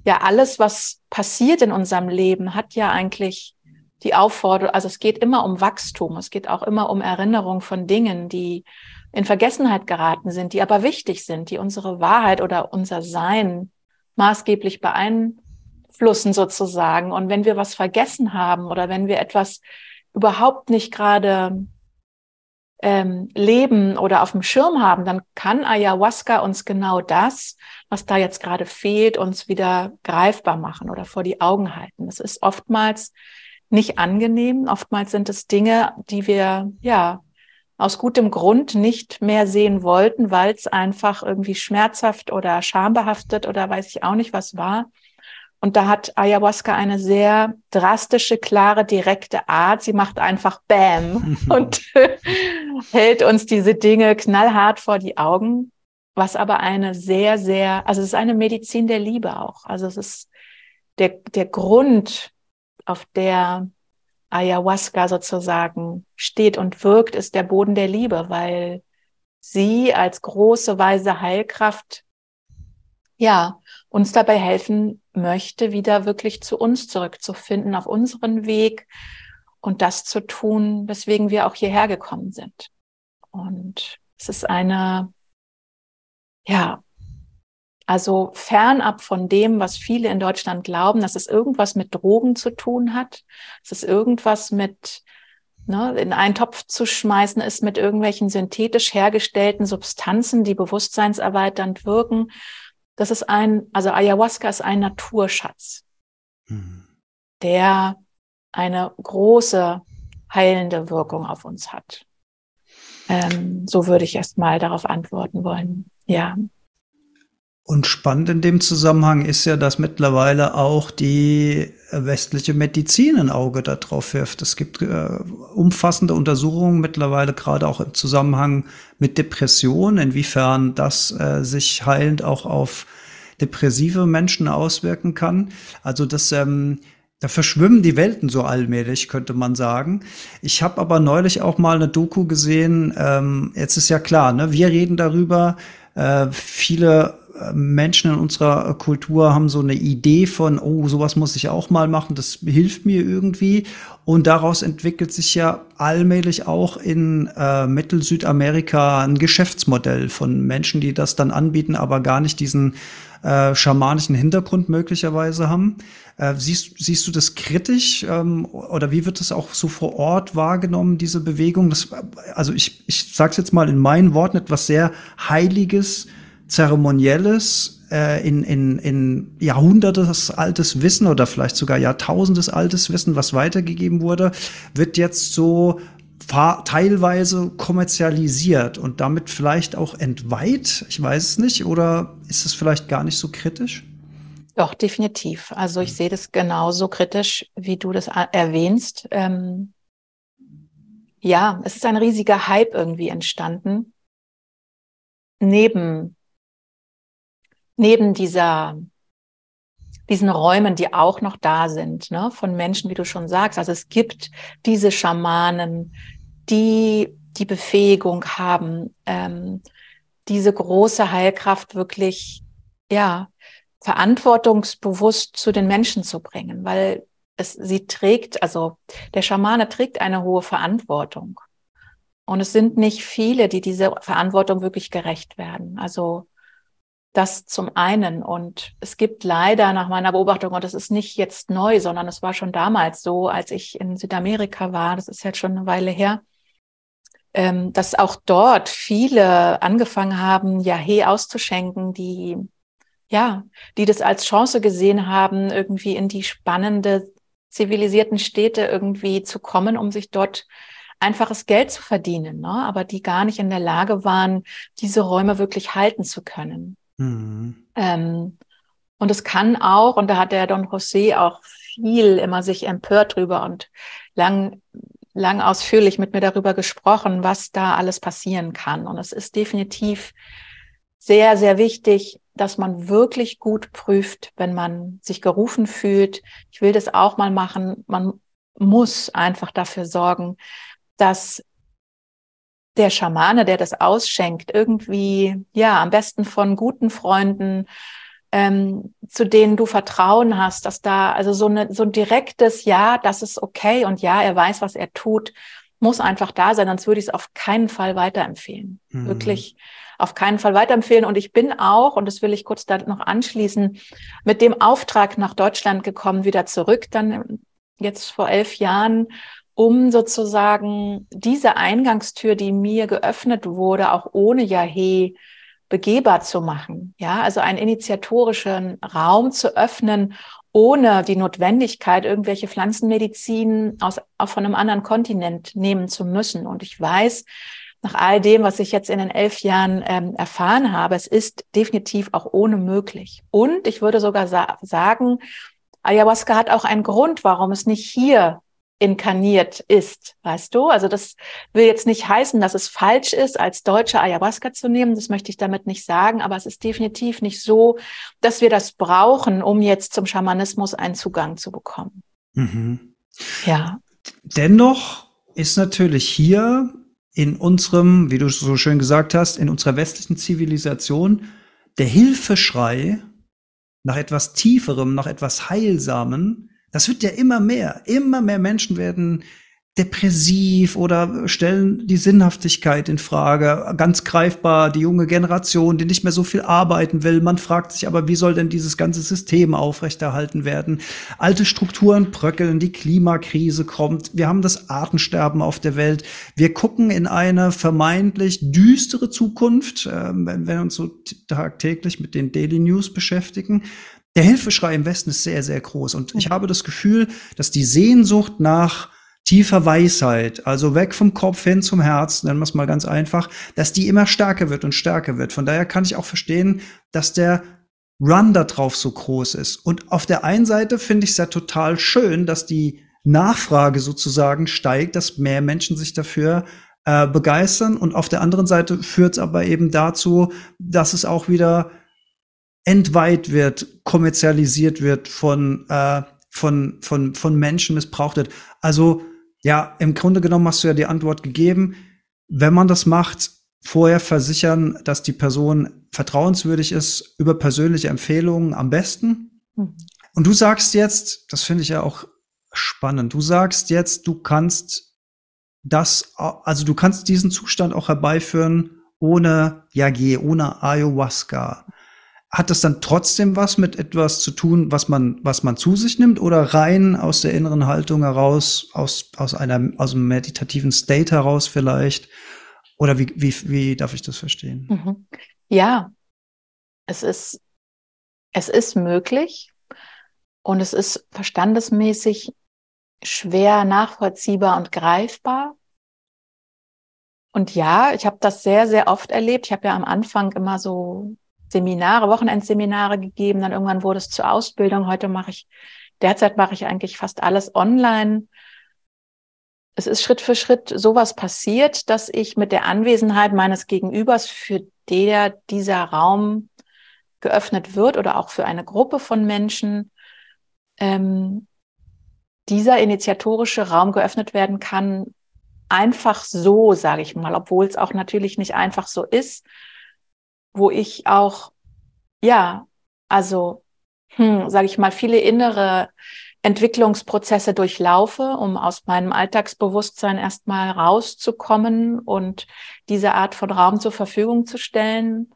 ja alles, was passiert in unserem Leben, hat ja eigentlich die Aufforderung, also es geht immer um Wachstum, es geht auch immer um Erinnerung von Dingen, die in Vergessenheit geraten sind, die aber wichtig sind, die unsere Wahrheit oder unser Sein maßgeblich beeinflussen sozusagen. Und wenn wir was vergessen haben oder wenn wir etwas überhaupt nicht gerade ähm, leben oder auf dem Schirm haben, dann kann Ayahuasca uns genau das, was da jetzt gerade fehlt, uns wieder greifbar machen oder vor die Augen halten. Das ist oftmals nicht angenehm. Oftmals sind es Dinge, die wir ja aus gutem Grund nicht mehr sehen wollten, weil es einfach irgendwie schmerzhaft oder schambehaftet oder weiß ich auch nicht was war. Und da hat Ayahuasca eine sehr drastische, klare, direkte Art. Sie macht einfach Bam *laughs* und *laughs* hält uns diese Dinge knallhart vor die Augen, was aber eine sehr, sehr, also es ist eine Medizin der Liebe auch. Also es ist der, der Grund, auf der Ayahuasca sozusagen steht und wirkt, ist der Boden der Liebe, weil sie als große, weise Heilkraft, ja, uns dabei helfen möchte, wieder wirklich zu uns zurückzufinden, auf unseren Weg und das zu tun, weswegen wir auch hierher gekommen sind. Und es ist eine, ja, also fernab von dem, was viele in Deutschland glauben, dass es irgendwas mit Drogen zu tun hat, dass es irgendwas mit ne, in einen Topf zu schmeißen ist mit irgendwelchen synthetisch hergestellten Substanzen, die bewusstseinserweiternd wirken. Das ist ein, also Ayahuasca ist ein Naturschatz, mhm. der eine große heilende Wirkung auf uns hat. Ähm, so würde ich erst mal darauf antworten wollen. Ja. Und spannend in dem Zusammenhang ist ja, dass mittlerweile auch die westliche Medizin ein Auge darauf wirft. Es gibt äh, umfassende Untersuchungen mittlerweile gerade auch im Zusammenhang mit Depression, inwiefern das äh, sich heilend auch auf depressive Menschen auswirken kann. Also das ähm, da verschwimmen die Welten so allmählich, könnte man sagen. Ich habe aber neulich auch mal eine Doku gesehen. Ähm, jetzt ist ja klar, ne, wir reden darüber. Äh, viele Menschen in unserer Kultur haben so eine Idee von, oh, sowas muss ich auch mal machen, das hilft mir irgendwie. Und daraus entwickelt sich ja allmählich auch in äh, Mittel-Südamerika ein Geschäftsmodell von Menschen, die das dann anbieten, aber gar nicht diesen äh, schamanischen Hintergrund möglicherweise haben. Äh, siehst, siehst du das kritisch ähm, oder wie wird das auch so vor Ort wahrgenommen, diese Bewegung? Das, also ich, ich sage es jetzt mal in meinen Worten, etwas sehr Heiliges, Zeremonielles, äh, in, in, in Jahrhundertes altes Wissen oder vielleicht sogar Jahrtausendes altes Wissen, was weitergegeben wurde, wird jetzt so teilweise kommerzialisiert und damit vielleicht auch entweiht. Ich weiß es nicht. Oder ist es vielleicht gar nicht so kritisch? Doch, definitiv. Also ich sehe das genauso kritisch, wie du das erwähnst. Ähm, ja, es ist ein riesiger Hype irgendwie entstanden. Neben, neben dieser, diesen Räumen, die auch noch da sind, ne, von Menschen, wie du schon sagst. Also es gibt diese Schamanen, die die Befähigung haben, ähm, diese große Heilkraft wirklich, ja, verantwortungsbewusst zu den Menschen zu bringen, weil es sie trägt, also der Schamane trägt eine hohe Verantwortung. Und es sind nicht viele, die diese Verantwortung wirklich gerecht werden. Also das zum einen. Und es gibt leider nach meiner Beobachtung, und das ist nicht jetzt neu, sondern es war schon damals so, als ich in Südamerika war, das ist jetzt schon eine Weile her, ähm, dass auch dort viele angefangen haben, ja, he auszuschenken, die ja, die das als Chance gesehen haben, irgendwie in die spannende, zivilisierten Städte irgendwie zu kommen, um sich dort einfaches Geld zu verdienen, ne? aber die gar nicht in der Lage waren, diese Räume wirklich halten zu können. Mhm. Ähm, und es kann auch, und da hat der Don José auch viel immer sich empört drüber und lang, lang ausführlich mit mir darüber gesprochen, was da alles passieren kann. Und es ist definitiv sehr, sehr wichtig, dass man wirklich gut prüft, wenn man sich gerufen fühlt. Ich will das auch mal machen. Man muss einfach dafür sorgen, dass der Schamane, der das ausschenkt, irgendwie, ja, am besten von guten Freunden, ähm, zu denen du Vertrauen hast, dass da also so, eine, so ein direktes Ja, das ist okay und ja, er weiß, was er tut, muss einfach da sein, sonst würde ich es auf keinen Fall weiterempfehlen. Mhm. Wirklich auf keinen Fall weiterempfehlen. Und ich bin auch, und das will ich kurz da noch anschließen, mit dem Auftrag nach Deutschland gekommen, wieder zurück, dann jetzt vor elf Jahren, um sozusagen diese Eingangstür, die mir geöffnet wurde, auch ohne Yahe begehbar zu machen. Ja, also einen initiatorischen Raum zu öffnen, ohne die Notwendigkeit, irgendwelche Pflanzenmedizin aus, auch von einem anderen Kontinent nehmen zu müssen. Und ich weiß, nach all dem, was ich jetzt in den elf Jahren ähm, erfahren habe, es ist definitiv auch ohne möglich. Und ich würde sogar sa sagen, Ayahuasca hat auch einen Grund, warum es nicht hier inkarniert ist, weißt du? Also das will jetzt nicht heißen, dass es falsch ist, als Deutsche Ayahuasca zu nehmen. Das möchte ich damit nicht sagen, aber es ist definitiv nicht so, dass wir das brauchen, um jetzt zum Schamanismus einen Zugang zu bekommen. Mhm. Ja. Dennoch ist natürlich hier in unserem, wie du so schön gesagt hast, in unserer westlichen Zivilisation der Hilfeschrei nach etwas Tieferem, nach etwas Heilsamen, das wird ja immer mehr. Immer mehr Menschen werden depressiv oder stellen die Sinnhaftigkeit in Frage. Ganz greifbar die junge Generation, die nicht mehr so viel arbeiten will. Man fragt sich aber, wie soll denn dieses ganze System aufrechterhalten werden? Alte Strukturen bröckeln, die Klimakrise kommt. Wir haben das Artensterben auf der Welt. Wir gucken in eine vermeintlich düstere Zukunft, äh, wenn wir uns so tagtäglich mit den Daily News beschäftigen. Der Hilfeschrei im Westen ist sehr, sehr groß. Und ich habe das Gefühl, dass die Sehnsucht nach tiefer Weisheit, also weg vom Kopf hin zum Herz, nennen wir es mal ganz einfach, dass die immer stärker wird und stärker wird. Von daher kann ich auch verstehen, dass der Run da drauf so groß ist. Und auf der einen Seite finde ich es ja total schön, dass die Nachfrage sozusagen steigt, dass mehr Menschen sich dafür äh, begeistern. Und auf der anderen Seite führt es aber eben dazu, dass es auch wieder entweiht wird, kommerzialisiert wird, von, äh, von, von, von Menschen missbraucht wird. Also ja, im Grunde genommen hast du ja die Antwort gegeben. Wenn man das macht, vorher versichern, dass die Person vertrauenswürdig ist über persönliche Empfehlungen am besten. Mhm. Und du sagst jetzt, das finde ich ja auch spannend, du sagst jetzt, du kannst das, also du kannst diesen Zustand auch herbeiführen ohne Yagi, ohne Ayahuasca. Hat das dann trotzdem was mit etwas zu tun, was man, was man zu sich nimmt oder rein aus der inneren Haltung heraus, aus, aus einer, aus einem meditativen State heraus vielleicht? Oder wie, wie, wie darf ich das verstehen? Mhm. Ja, es ist, es ist möglich und es ist verstandesmäßig schwer nachvollziehbar und greifbar. Und ja, ich habe das sehr, sehr oft erlebt. Ich habe ja am Anfang immer so Seminare, Wochenendseminare gegeben, dann irgendwann wurde es zur Ausbildung. Heute mache ich, derzeit mache ich eigentlich fast alles online. Es ist Schritt für Schritt sowas passiert, dass ich mit der Anwesenheit meines Gegenübers, für der dieser Raum geöffnet wird oder auch für eine Gruppe von Menschen, ähm, dieser initiatorische Raum geöffnet werden kann, einfach so, sage ich mal, obwohl es auch natürlich nicht einfach so ist, wo ich auch, ja, also, hm, sage ich mal, viele innere Entwicklungsprozesse durchlaufe, um aus meinem Alltagsbewusstsein erstmal rauszukommen und diese Art von Raum zur Verfügung zu stellen.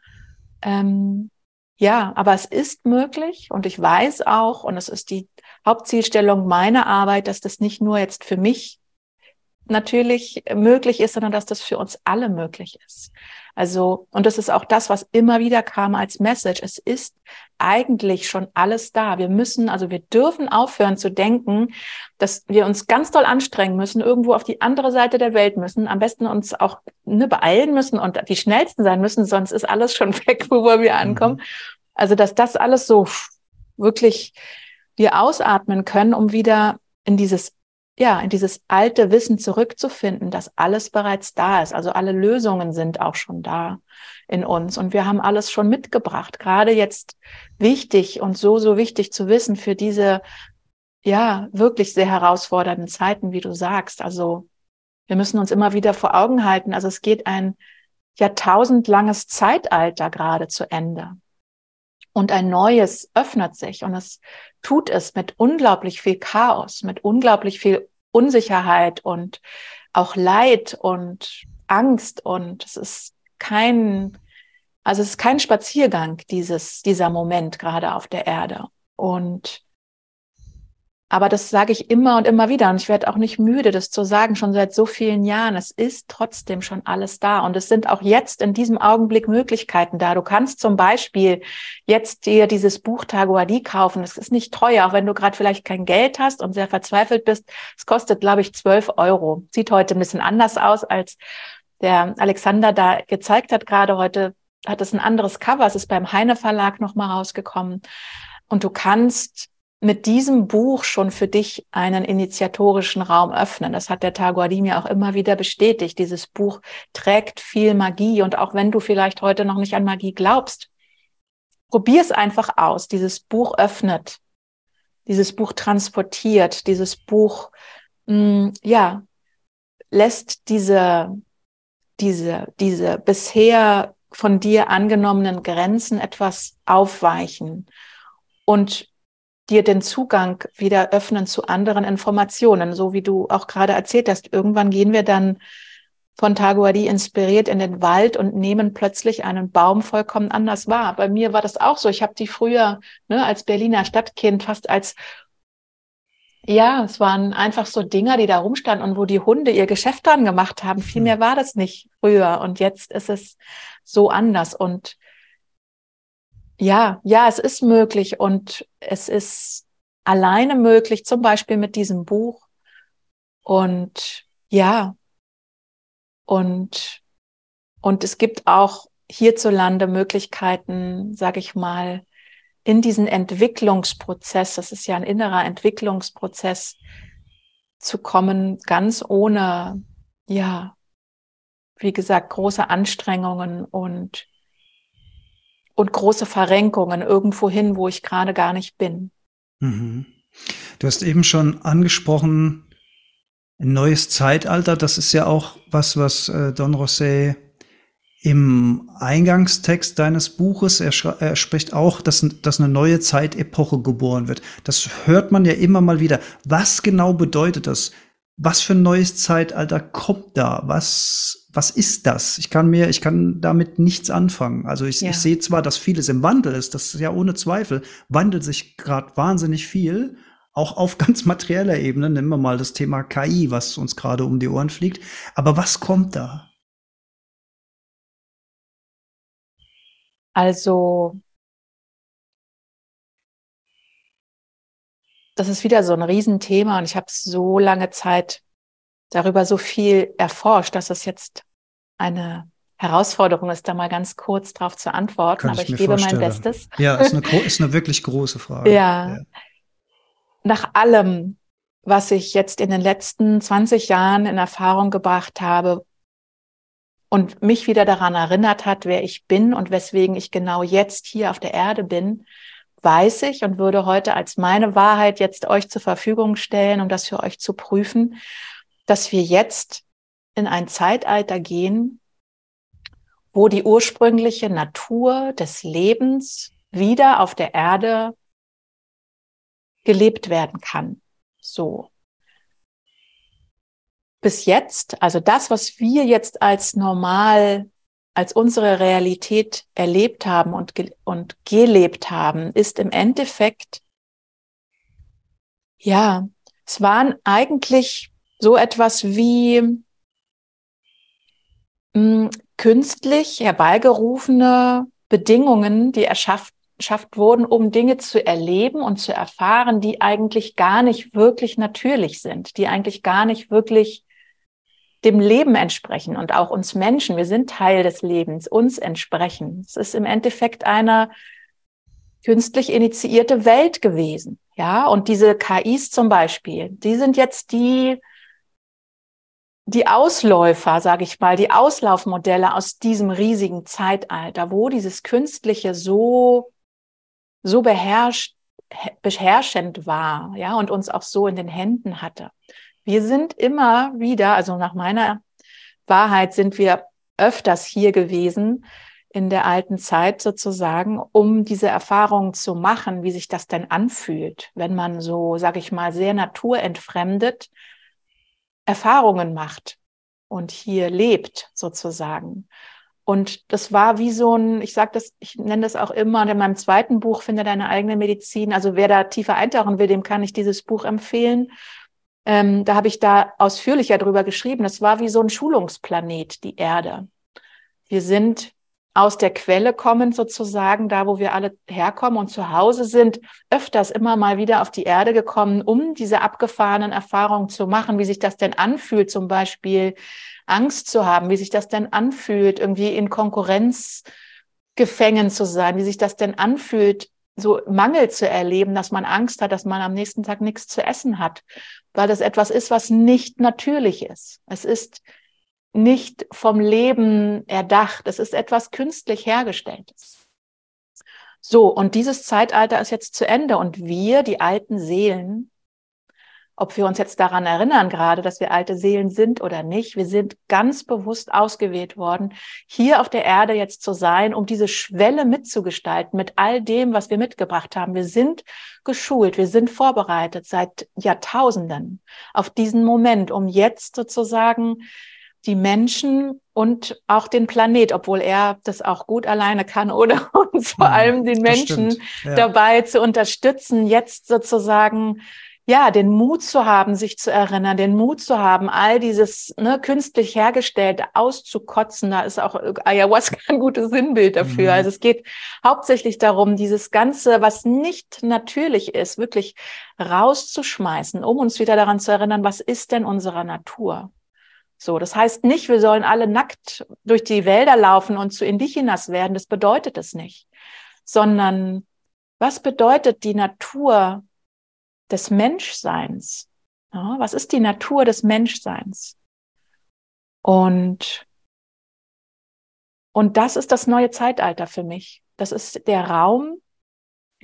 Ähm, ja, aber es ist möglich und ich weiß auch, und es ist die Hauptzielstellung meiner Arbeit, dass das nicht nur jetzt für mich natürlich möglich ist, sondern dass das für uns alle möglich ist. Also, und das ist auch das, was immer wieder kam als Message. Es ist eigentlich schon alles da. Wir müssen, also wir dürfen aufhören zu denken, dass wir uns ganz doll anstrengen müssen, irgendwo auf die andere Seite der Welt müssen, am besten uns auch ne, beeilen müssen und die schnellsten sein müssen, sonst ist alles schon *laughs* weg, wo wir ankommen. Mhm. Also, dass das alles so wirklich wir ausatmen können, um wieder in dieses ja, in dieses alte Wissen zurückzufinden, dass alles bereits da ist. Also alle Lösungen sind auch schon da in uns und wir haben alles schon mitgebracht. Gerade jetzt wichtig und so, so wichtig zu wissen für diese, ja, wirklich sehr herausfordernden Zeiten, wie du sagst. Also wir müssen uns immer wieder vor Augen halten. Also es geht ein jahrtausendlanges Zeitalter gerade zu Ende. Und ein neues öffnet sich und es tut es mit unglaublich viel Chaos, mit unglaublich viel Unsicherheit und auch Leid und Angst und es ist kein, also es ist kein Spaziergang, dieses, dieser Moment gerade auf der Erde. Und aber das sage ich immer und immer wieder und ich werde auch nicht müde, das zu sagen, schon seit so vielen Jahren. Es ist trotzdem schon alles da und es sind auch jetzt in diesem Augenblick Möglichkeiten da. Du kannst zum Beispiel jetzt dir dieses Buch Taguadi kaufen. Es ist nicht teuer, auch wenn du gerade vielleicht kein Geld hast und sehr verzweifelt bist. Es kostet, glaube ich, zwölf Euro. Sieht heute ein bisschen anders aus, als der Alexander da gezeigt hat. Gerade heute hat es ein anderes Cover. Es ist beim Heine Verlag nochmal rausgekommen. Und du kannst mit diesem Buch schon für dich einen initiatorischen Raum öffnen. Das hat der Taguadi mir auch immer wieder bestätigt. Dieses Buch trägt viel Magie und auch wenn du vielleicht heute noch nicht an Magie glaubst, probier es einfach aus. Dieses Buch öffnet, dieses Buch transportiert, dieses Buch, mh, mm, ja, lässt diese, diese, diese bisher von dir angenommenen Grenzen etwas aufweichen und dir den Zugang wieder öffnen zu anderen Informationen, so wie du auch gerade erzählt hast. Irgendwann gehen wir dann von Taguadi inspiriert in den Wald und nehmen plötzlich einen Baum vollkommen anders wahr. Bei mir war das auch so. Ich habe die früher ne, als Berliner Stadtkind fast als ja, es waren einfach so Dinger, die da rumstanden und wo die Hunde ihr Geschäft dran gemacht haben. Viel hm. mehr war das nicht früher. Und jetzt ist es so anders. Und ja, ja, es ist möglich und es ist alleine möglich, zum Beispiel mit diesem Buch. Und ja, und, und es gibt auch hierzulande Möglichkeiten, sage ich mal, in diesen Entwicklungsprozess, das ist ja ein innerer Entwicklungsprozess, zu kommen, ganz ohne, ja, wie gesagt, große Anstrengungen und und große Verrenkungen irgendwo hin, wo ich gerade gar nicht bin. Mhm. Du hast eben schon angesprochen, ein neues Zeitalter. Das ist ja auch was, was äh, Don Rosé Im Eingangstext deines Buches, er, er, spricht auch, dass, dass eine neue Zeitepoche geboren wird. Das hört man ja immer mal wieder. Was genau bedeutet das? Was für ein neues Zeitalter kommt da? Was, was ist das? Ich kann mir, ich kann damit nichts anfangen. Also ich, ja. ich sehe zwar, dass vieles im Wandel ist, das ist ja ohne Zweifel, wandelt sich gerade wahnsinnig viel, auch auf *laughs* ganz materieller Ebene. Nehmen wir mal das Thema KI, was uns gerade um die Ohren fliegt. Aber was kommt da? Also, das ist wieder so ein Riesenthema und ich habe so lange Zeit darüber so viel erforscht, dass es jetzt eine Herausforderung ist, da mal ganz kurz drauf zu antworten, Kann aber ich, ich gebe vorstellen. mein Bestes. Ja, ist eine, ist eine wirklich große Frage. ja. ja. Nach allem, was ich jetzt in den letzten 20 Jahren in Erfahrung gebracht habe, und mich wieder daran erinnert hat, wer ich bin und weswegen ich genau jetzt hier auf der Erde bin, weiß ich und würde heute als meine Wahrheit jetzt euch zur Verfügung stellen, um das für euch zu prüfen, dass wir jetzt in ein Zeitalter gehen, wo die ursprüngliche Natur des Lebens wieder auf der Erde gelebt werden kann. So bis jetzt, also das, was wir jetzt als normal, als unsere Realität erlebt haben und, ge und gelebt haben, ist im Endeffekt, ja, es waren eigentlich so etwas wie mh, hm, künstlich herbeigerufene Bedingungen, die erschafft schafft wurden, um Dinge zu erleben und zu erfahren, die eigentlich gar nicht wirklich natürlich sind, die eigentlich gar nicht wirklich dem Leben entsprechen und auch uns Menschen, wir sind Teil des Lebens, uns entsprechen. Es ist im Endeffekt eine künstlich initiierte Welt gewesen. Ja, und diese KIs zum Beispiel, die sind jetzt die, die Ausläufer, sage ich mal, die Auslaufmodelle aus diesem riesigen Zeitalter, wo dieses Künstliche so, so beherrscht, beherrschend war, ja, und uns auch so in den Händen hatte. Wir sind immer wieder, also nach meiner Wahrheit sind wir öfters hier gewesen in der alten Zeit sozusagen, um diese Erfahrung zu machen, wie sich das denn anfühlt, wenn man so, sage ich mal, sehr naturentfremdet Erfahrungen macht und hier lebt sozusagen. Und das war wie so ein, ich sage das, ich nenne das auch immer, und in meinem zweiten Buch Finde deine eigene Medizin. Also wer da tiefer eintauchen will, dem kann ich dieses Buch empfehlen. Ähm, da habe ich da ausführlicher drüber geschrieben. Das war wie so ein Schulungsplanet, die Erde. Wir sind aus der Quelle kommend sozusagen, da wo wir alle herkommen und zu Hause sind, öfters immer mal wieder auf die Erde gekommen, um diese abgefahrenen Erfahrungen zu machen, wie sich das denn anfühlt, zum Beispiel Angst zu haben, wie sich das denn anfühlt, irgendwie in Konkurrenz gefangen zu sein, wie sich das denn anfühlt, so Mangel zu erleben, dass man Angst hat, dass man am nächsten Tag nichts zu essen hat, weil das etwas ist, was nicht natürlich ist. Es ist nicht vom Leben erdacht, es ist etwas künstlich hergestelltes. So, und dieses Zeitalter ist jetzt zu Ende und wir, die alten Seelen, ob wir uns jetzt daran erinnern gerade, dass wir alte Seelen sind oder nicht. Wir sind ganz bewusst ausgewählt worden, hier auf der Erde jetzt zu sein, um diese Schwelle mitzugestalten mit all dem, was wir mitgebracht haben. Wir sind geschult, wir sind vorbereitet seit Jahrtausenden auf diesen Moment, um jetzt sozusagen die Menschen und auch den Planet, obwohl er das auch gut alleine kann, *laughs* oder uns vor allem den Menschen ja. dabei zu unterstützen, jetzt sozusagen ja, den Mut zu haben, sich zu erinnern, den Mut zu haben, all dieses ne, künstlich hergestellte auszukotzen, da ist auch Ayahuasca *laughs* ein gutes Sinnbild dafür. Mhm. Also es geht hauptsächlich darum, dieses Ganze, was nicht natürlich ist, wirklich rauszuschmeißen, um uns wieder daran zu erinnern, was ist denn unsere Natur? So, das heißt nicht, wir sollen alle nackt durch die Wälder laufen und zu Indigenas werden. Das bedeutet es nicht, sondern was bedeutet die Natur des Menschseins? Ja, was ist die Natur des Menschseins? Und, und das ist das neue Zeitalter für mich. Das ist der Raum,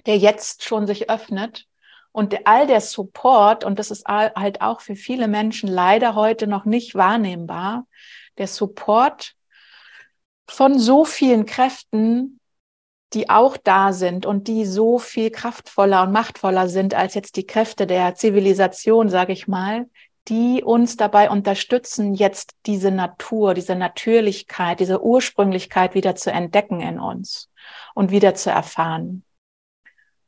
der jetzt schon sich öffnet und all der Support, und das ist halt auch für viele Menschen leider heute noch nicht wahrnehmbar, der Support von so vielen Kräften, die auch da sind und die so viel kraftvoller und machtvoller sind als jetzt die Kräfte der Zivilisation, sage ich mal, die uns dabei unterstützen, jetzt diese Natur, diese Natürlichkeit, diese Ursprünglichkeit wieder zu entdecken in uns und wieder zu erfahren.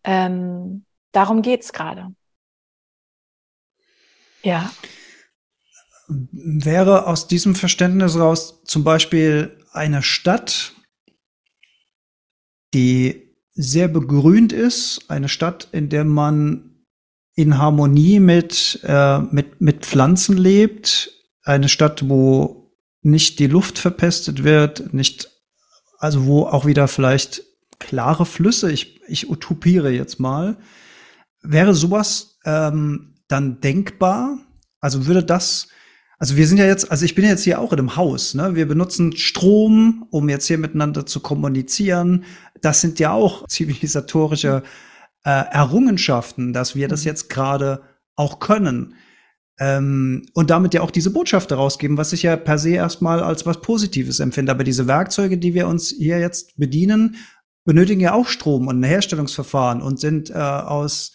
Ähm, darum geht's gerade. Ja. Wäre aus diesem Verständnis raus zum Beispiel eine Stadt, die sehr begrünt ist, eine Stadt, in der man in Harmonie mit, äh, mit, mit Pflanzen lebt, eine Stadt, wo nicht die Luft verpestet wird, nicht, also wo auch wieder vielleicht klare Flüsse, ich, ich utopiere jetzt mal, wäre sowas ähm, dann denkbar? Also würde das also wir sind ja jetzt, also ich bin jetzt hier auch in einem Haus, ne? Wir benutzen Strom, um jetzt hier miteinander zu kommunizieren. Das sind ja auch *laughs* zivilisatorische äh, Errungenschaften, dass wir das mhm. jetzt gerade auch können. Ähm, und damit ja auch diese Botschaft herausgeben, was ich ja per se erstmal als was Positives empfinde. Aber diese Werkzeuge, die wir uns hier jetzt bedienen, benötigen ja auch Strom und ein Herstellungsverfahren und sind äh, aus,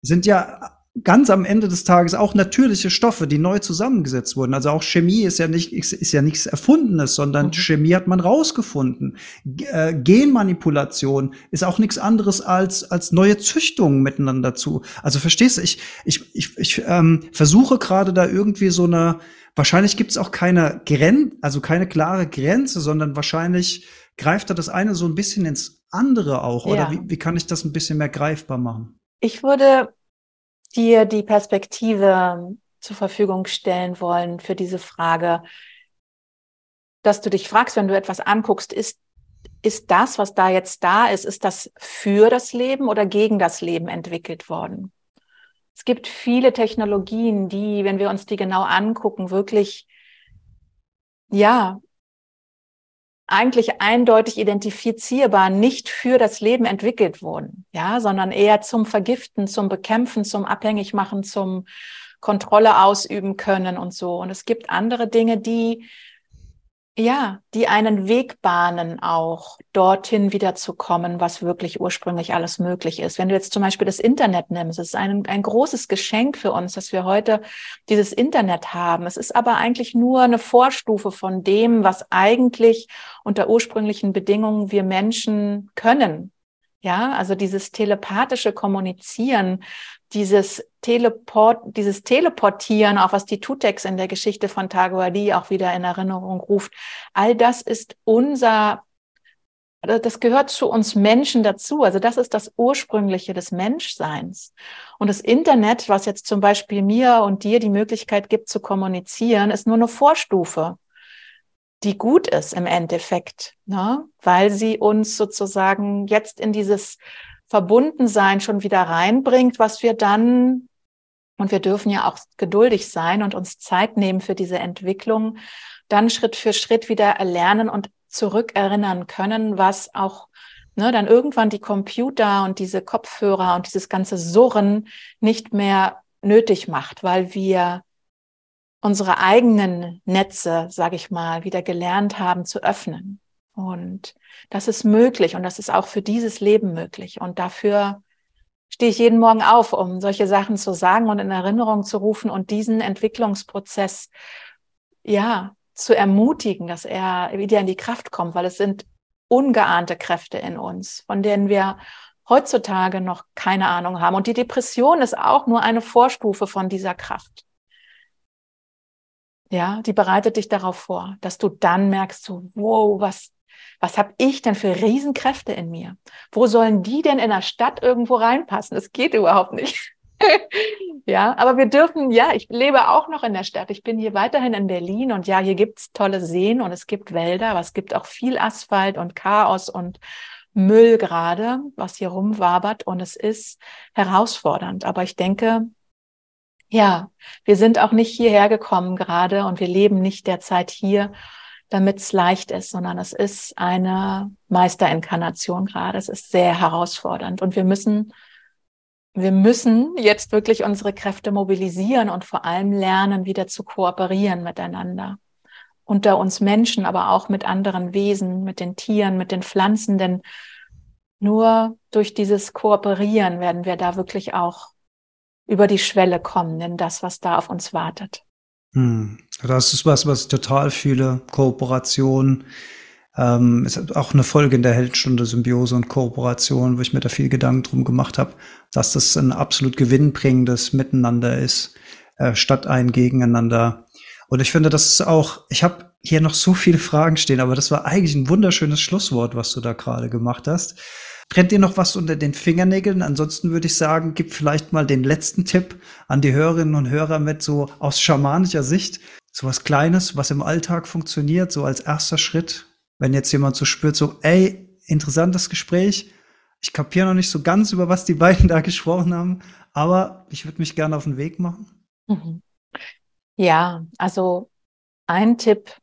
sind ja ganz am Ende des Tages auch natürliche Stoffe, die neu zusammengesetzt wurden. Also auch Chemie ist ja nicht ist ja nichts Erfundenes, sondern mhm. Chemie hat man rausgefunden. Äh, Genmanipulation ist auch nichts anderes als als neue Züchtungen miteinander zu. Also verstehst du? Ich ich ich, ich ähm, versuche gerade da irgendwie so eine. Wahrscheinlich gibt es auch keine Grenze, also keine klare Grenze, sondern wahrscheinlich greift da das eine so ein bisschen ins andere auch. Oder ja. wie, wie kann ich das ein bisschen mehr greifbar machen? Ich würde dir die Perspektive zur Verfügung stellen wollen für diese Frage, dass du dich fragst, wenn du etwas anguckst, ist, ist das, was da jetzt da ist, ist das für das Leben oder gegen das Leben entwickelt worden? Es gibt viele Technologien, die, wenn wir uns die genau angucken, wirklich, ja, eigentlich eindeutig identifizierbar nicht für das Leben entwickelt wurden, ja, sondern eher zum Vergiften, zum Bekämpfen, zum Abhängigmachen, zum Kontrolle ausüben können und so. Und es gibt andere Dinge, die ja, die einen Weg bahnen auch, dorthin wieder zu kommen, was wirklich ursprünglich alles möglich ist. Wenn du jetzt zum Beispiel das Internet nimmst, es ist ein, ein großes Geschenk für uns, dass wir heute dieses Internet haben. Es ist aber eigentlich nur eine Vorstufe von dem, was eigentlich unter ursprünglichen Bedingungen wir Menschen können. Ja, also dieses telepathische Kommunizieren, dieses Teleport, dieses Teleportieren, auch was die Tutex in der Geschichte von Taguadi auch wieder in Erinnerung ruft, all das ist unser, das gehört zu uns Menschen dazu. Also das ist das Ursprüngliche des Menschseins. Und das Internet, was jetzt zum Beispiel mir und dir die Möglichkeit gibt zu kommunizieren, ist nur eine Vorstufe die gut ist im Endeffekt, ne? weil sie uns sozusagen jetzt in dieses Verbundensein schon wieder reinbringt, was wir dann, und wir dürfen ja auch geduldig sein und uns Zeit nehmen für diese Entwicklung, dann Schritt für Schritt wieder erlernen und zurückerinnern können, was auch ne, dann irgendwann die Computer und diese Kopfhörer und dieses ganze Surren nicht mehr nötig macht, weil wir unsere eigenen Netze, sage ich mal, wieder gelernt haben zu öffnen. Und das ist möglich und das ist auch für dieses Leben möglich. Und dafür stehe ich jeden Morgen auf, um solche Sachen zu sagen und in Erinnerung zu rufen und diesen Entwicklungsprozess, ja, zu ermutigen, dass er wieder in die Kraft kommt, weil es sind ungeahnte Kräfte in uns, von denen wir heutzutage noch keine Ahnung haben. Und die Depression ist auch nur eine Vorstufe von dieser Kraft. Ja, die bereitet dich darauf vor, dass du dann merkst, so, wow, was, was habe ich denn für Riesenkräfte in mir? Wo sollen die denn in der Stadt irgendwo reinpassen? Das geht überhaupt nicht. *laughs* ja, aber wir dürfen, ja, ich lebe auch noch in der Stadt. Ich bin hier weiterhin in Berlin und ja, hier gibt's tolle Seen und es gibt Wälder, aber es gibt auch viel Asphalt und Chaos und Müll gerade, was hier rumwabert und es ist herausfordernd. Aber ich denke, ja, wir sind auch nicht hierher gekommen gerade und wir leben nicht derzeit hier, damit es leicht ist, sondern es ist eine Meisterinkarnation gerade. Es ist sehr herausfordernd und wir müssen, wir müssen jetzt wirklich unsere Kräfte mobilisieren und vor allem lernen, wieder zu kooperieren miteinander. unter uns Menschen, aber auch mit anderen Wesen, mit den Tieren, mit den Pflanzen, denn nur durch dieses Kooperieren werden wir da wirklich auch über die Schwelle kommen, in das, was da auf uns wartet. Hm. Das ist was, was ich total fühle. Kooperation. Ähm, ist auch eine Folge in der Heldstunde Symbiose und Kooperation, wo ich mir da viel Gedanken drum gemacht habe, dass das ein absolut gewinnbringendes Miteinander ist, äh, statt ein Gegeneinander. Und ich finde, das ist auch, ich habe hier noch so viele Fragen stehen, aber das war eigentlich ein wunderschönes Schlusswort, was du da gerade gemacht hast. Brennt dir noch was unter den Fingernägeln? Ansonsten würde ich sagen, gib vielleicht mal den letzten Tipp an die Hörerinnen und Hörer mit so aus schamanischer Sicht. So was Kleines, was im Alltag funktioniert, so als erster Schritt. Wenn jetzt jemand so spürt, so, ey, interessantes Gespräch. Ich kapiere noch nicht so ganz, über was die beiden *laughs* da gesprochen haben, aber ich würde mich gerne auf den Weg machen. Mhm. Ja, also ein Tipp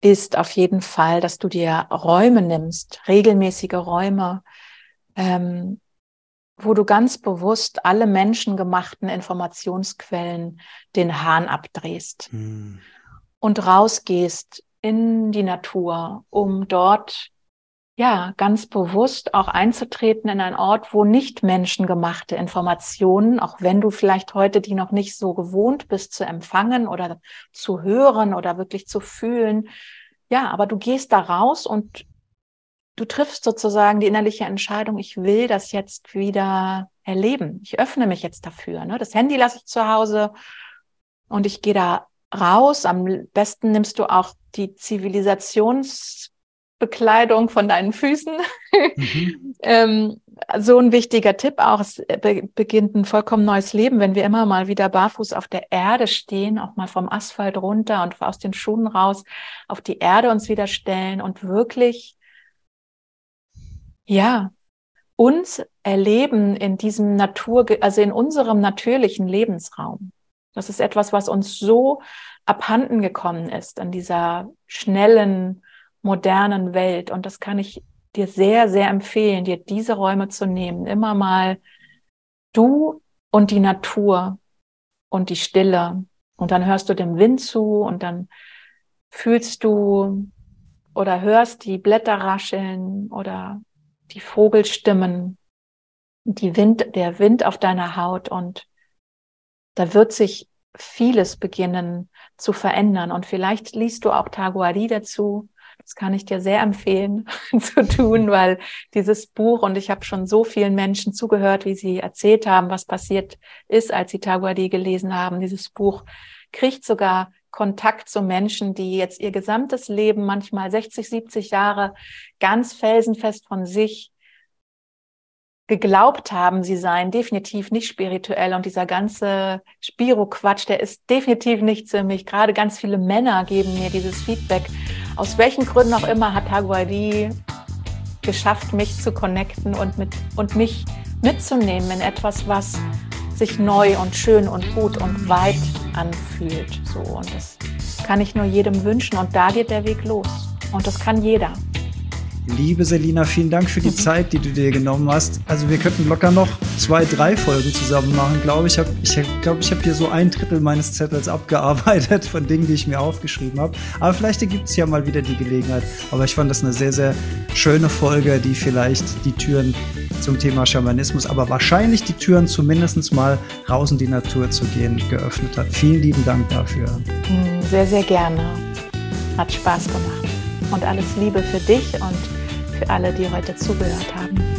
ist auf jeden Fall, dass du dir Räume nimmst, regelmäßige Räume, ähm, wo du ganz bewusst alle menschengemachten Informationsquellen den Hahn abdrehst hm. und rausgehst in die Natur, um dort ja, ganz bewusst auch einzutreten in einen Ort, wo nicht menschengemachte Informationen, auch wenn du vielleicht heute die noch nicht so gewohnt bist zu empfangen oder zu hören oder wirklich zu fühlen. Ja, aber du gehst da raus und du triffst sozusagen die innerliche Entscheidung, ich will das jetzt wieder erleben. Ich öffne mich jetzt dafür. Ne? Das Handy lasse ich zu Hause und ich gehe da raus. Am besten nimmst du auch die Zivilisations Bekleidung von deinen Füßen. Mhm. *laughs* ähm, so ein wichtiger Tipp auch, es be beginnt ein vollkommen neues Leben, wenn wir immer mal wieder barfuß auf der Erde stehen, auch mal vom Asphalt runter und aus den Schuhen raus auf die Erde uns wieder stellen und wirklich, ja, uns erleben in diesem Natur, also in unserem natürlichen Lebensraum. Das ist etwas, was uns so abhanden gekommen ist an dieser schnellen, modernen Welt. Und das kann ich dir sehr, sehr empfehlen, dir diese Räume zu nehmen. Immer mal du und die Natur und die Stille. Und dann hörst du dem Wind zu und dann fühlst du oder hörst die Blätter rascheln oder die Vogelstimmen, die Wind, der Wind auf deiner Haut und da wird sich vieles beginnen zu verändern. Und vielleicht liest du auch Taguari dazu das kann ich dir sehr empfehlen *laughs* zu tun, weil dieses Buch und ich habe schon so vielen Menschen zugehört, wie sie erzählt haben, was passiert ist, als sie Taguadi gelesen haben. Dieses Buch kriegt sogar Kontakt zu Menschen, die jetzt ihr gesamtes Leben, manchmal 60, 70 Jahre, ganz felsenfest von sich geglaubt haben, sie seien definitiv nicht spirituell und dieser ganze Spiro-Quatsch, der ist definitiv nicht für mich. Gerade ganz viele Männer geben mir dieses Feedback aus welchen Gründen auch immer hat Haguari geschafft, mich zu connecten und, mit, und mich mitzunehmen in etwas, was sich neu und schön und gut und weit anfühlt. So, und das kann ich nur jedem wünschen. Und da geht der Weg los. Und das kann jeder. Liebe Selina, vielen Dank für die. *laughs* Zeit, die du dir genommen hast. Also wir könnten locker noch zwei, drei Folgen zusammen machen, glaube ich. Hab, ich glaube, ich habe hier so ein Drittel meines Zettels abgearbeitet von Dingen, die ich mir aufgeschrieben habe. Aber vielleicht ergibt es ja mal wieder die Gelegenheit. Aber ich fand das eine sehr, sehr schöne Folge, die vielleicht die Türen zum Thema Schamanismus, aber wahrscheinlich die Türen zumindest mal raus in die Natur zu gehen, geöffnet hat. Vielen lieben Dank dafür. Sehr, sehr gerne. Hat Spaß gemacht. Und alles Liebe für dich und für alle, die heute zugehört haben.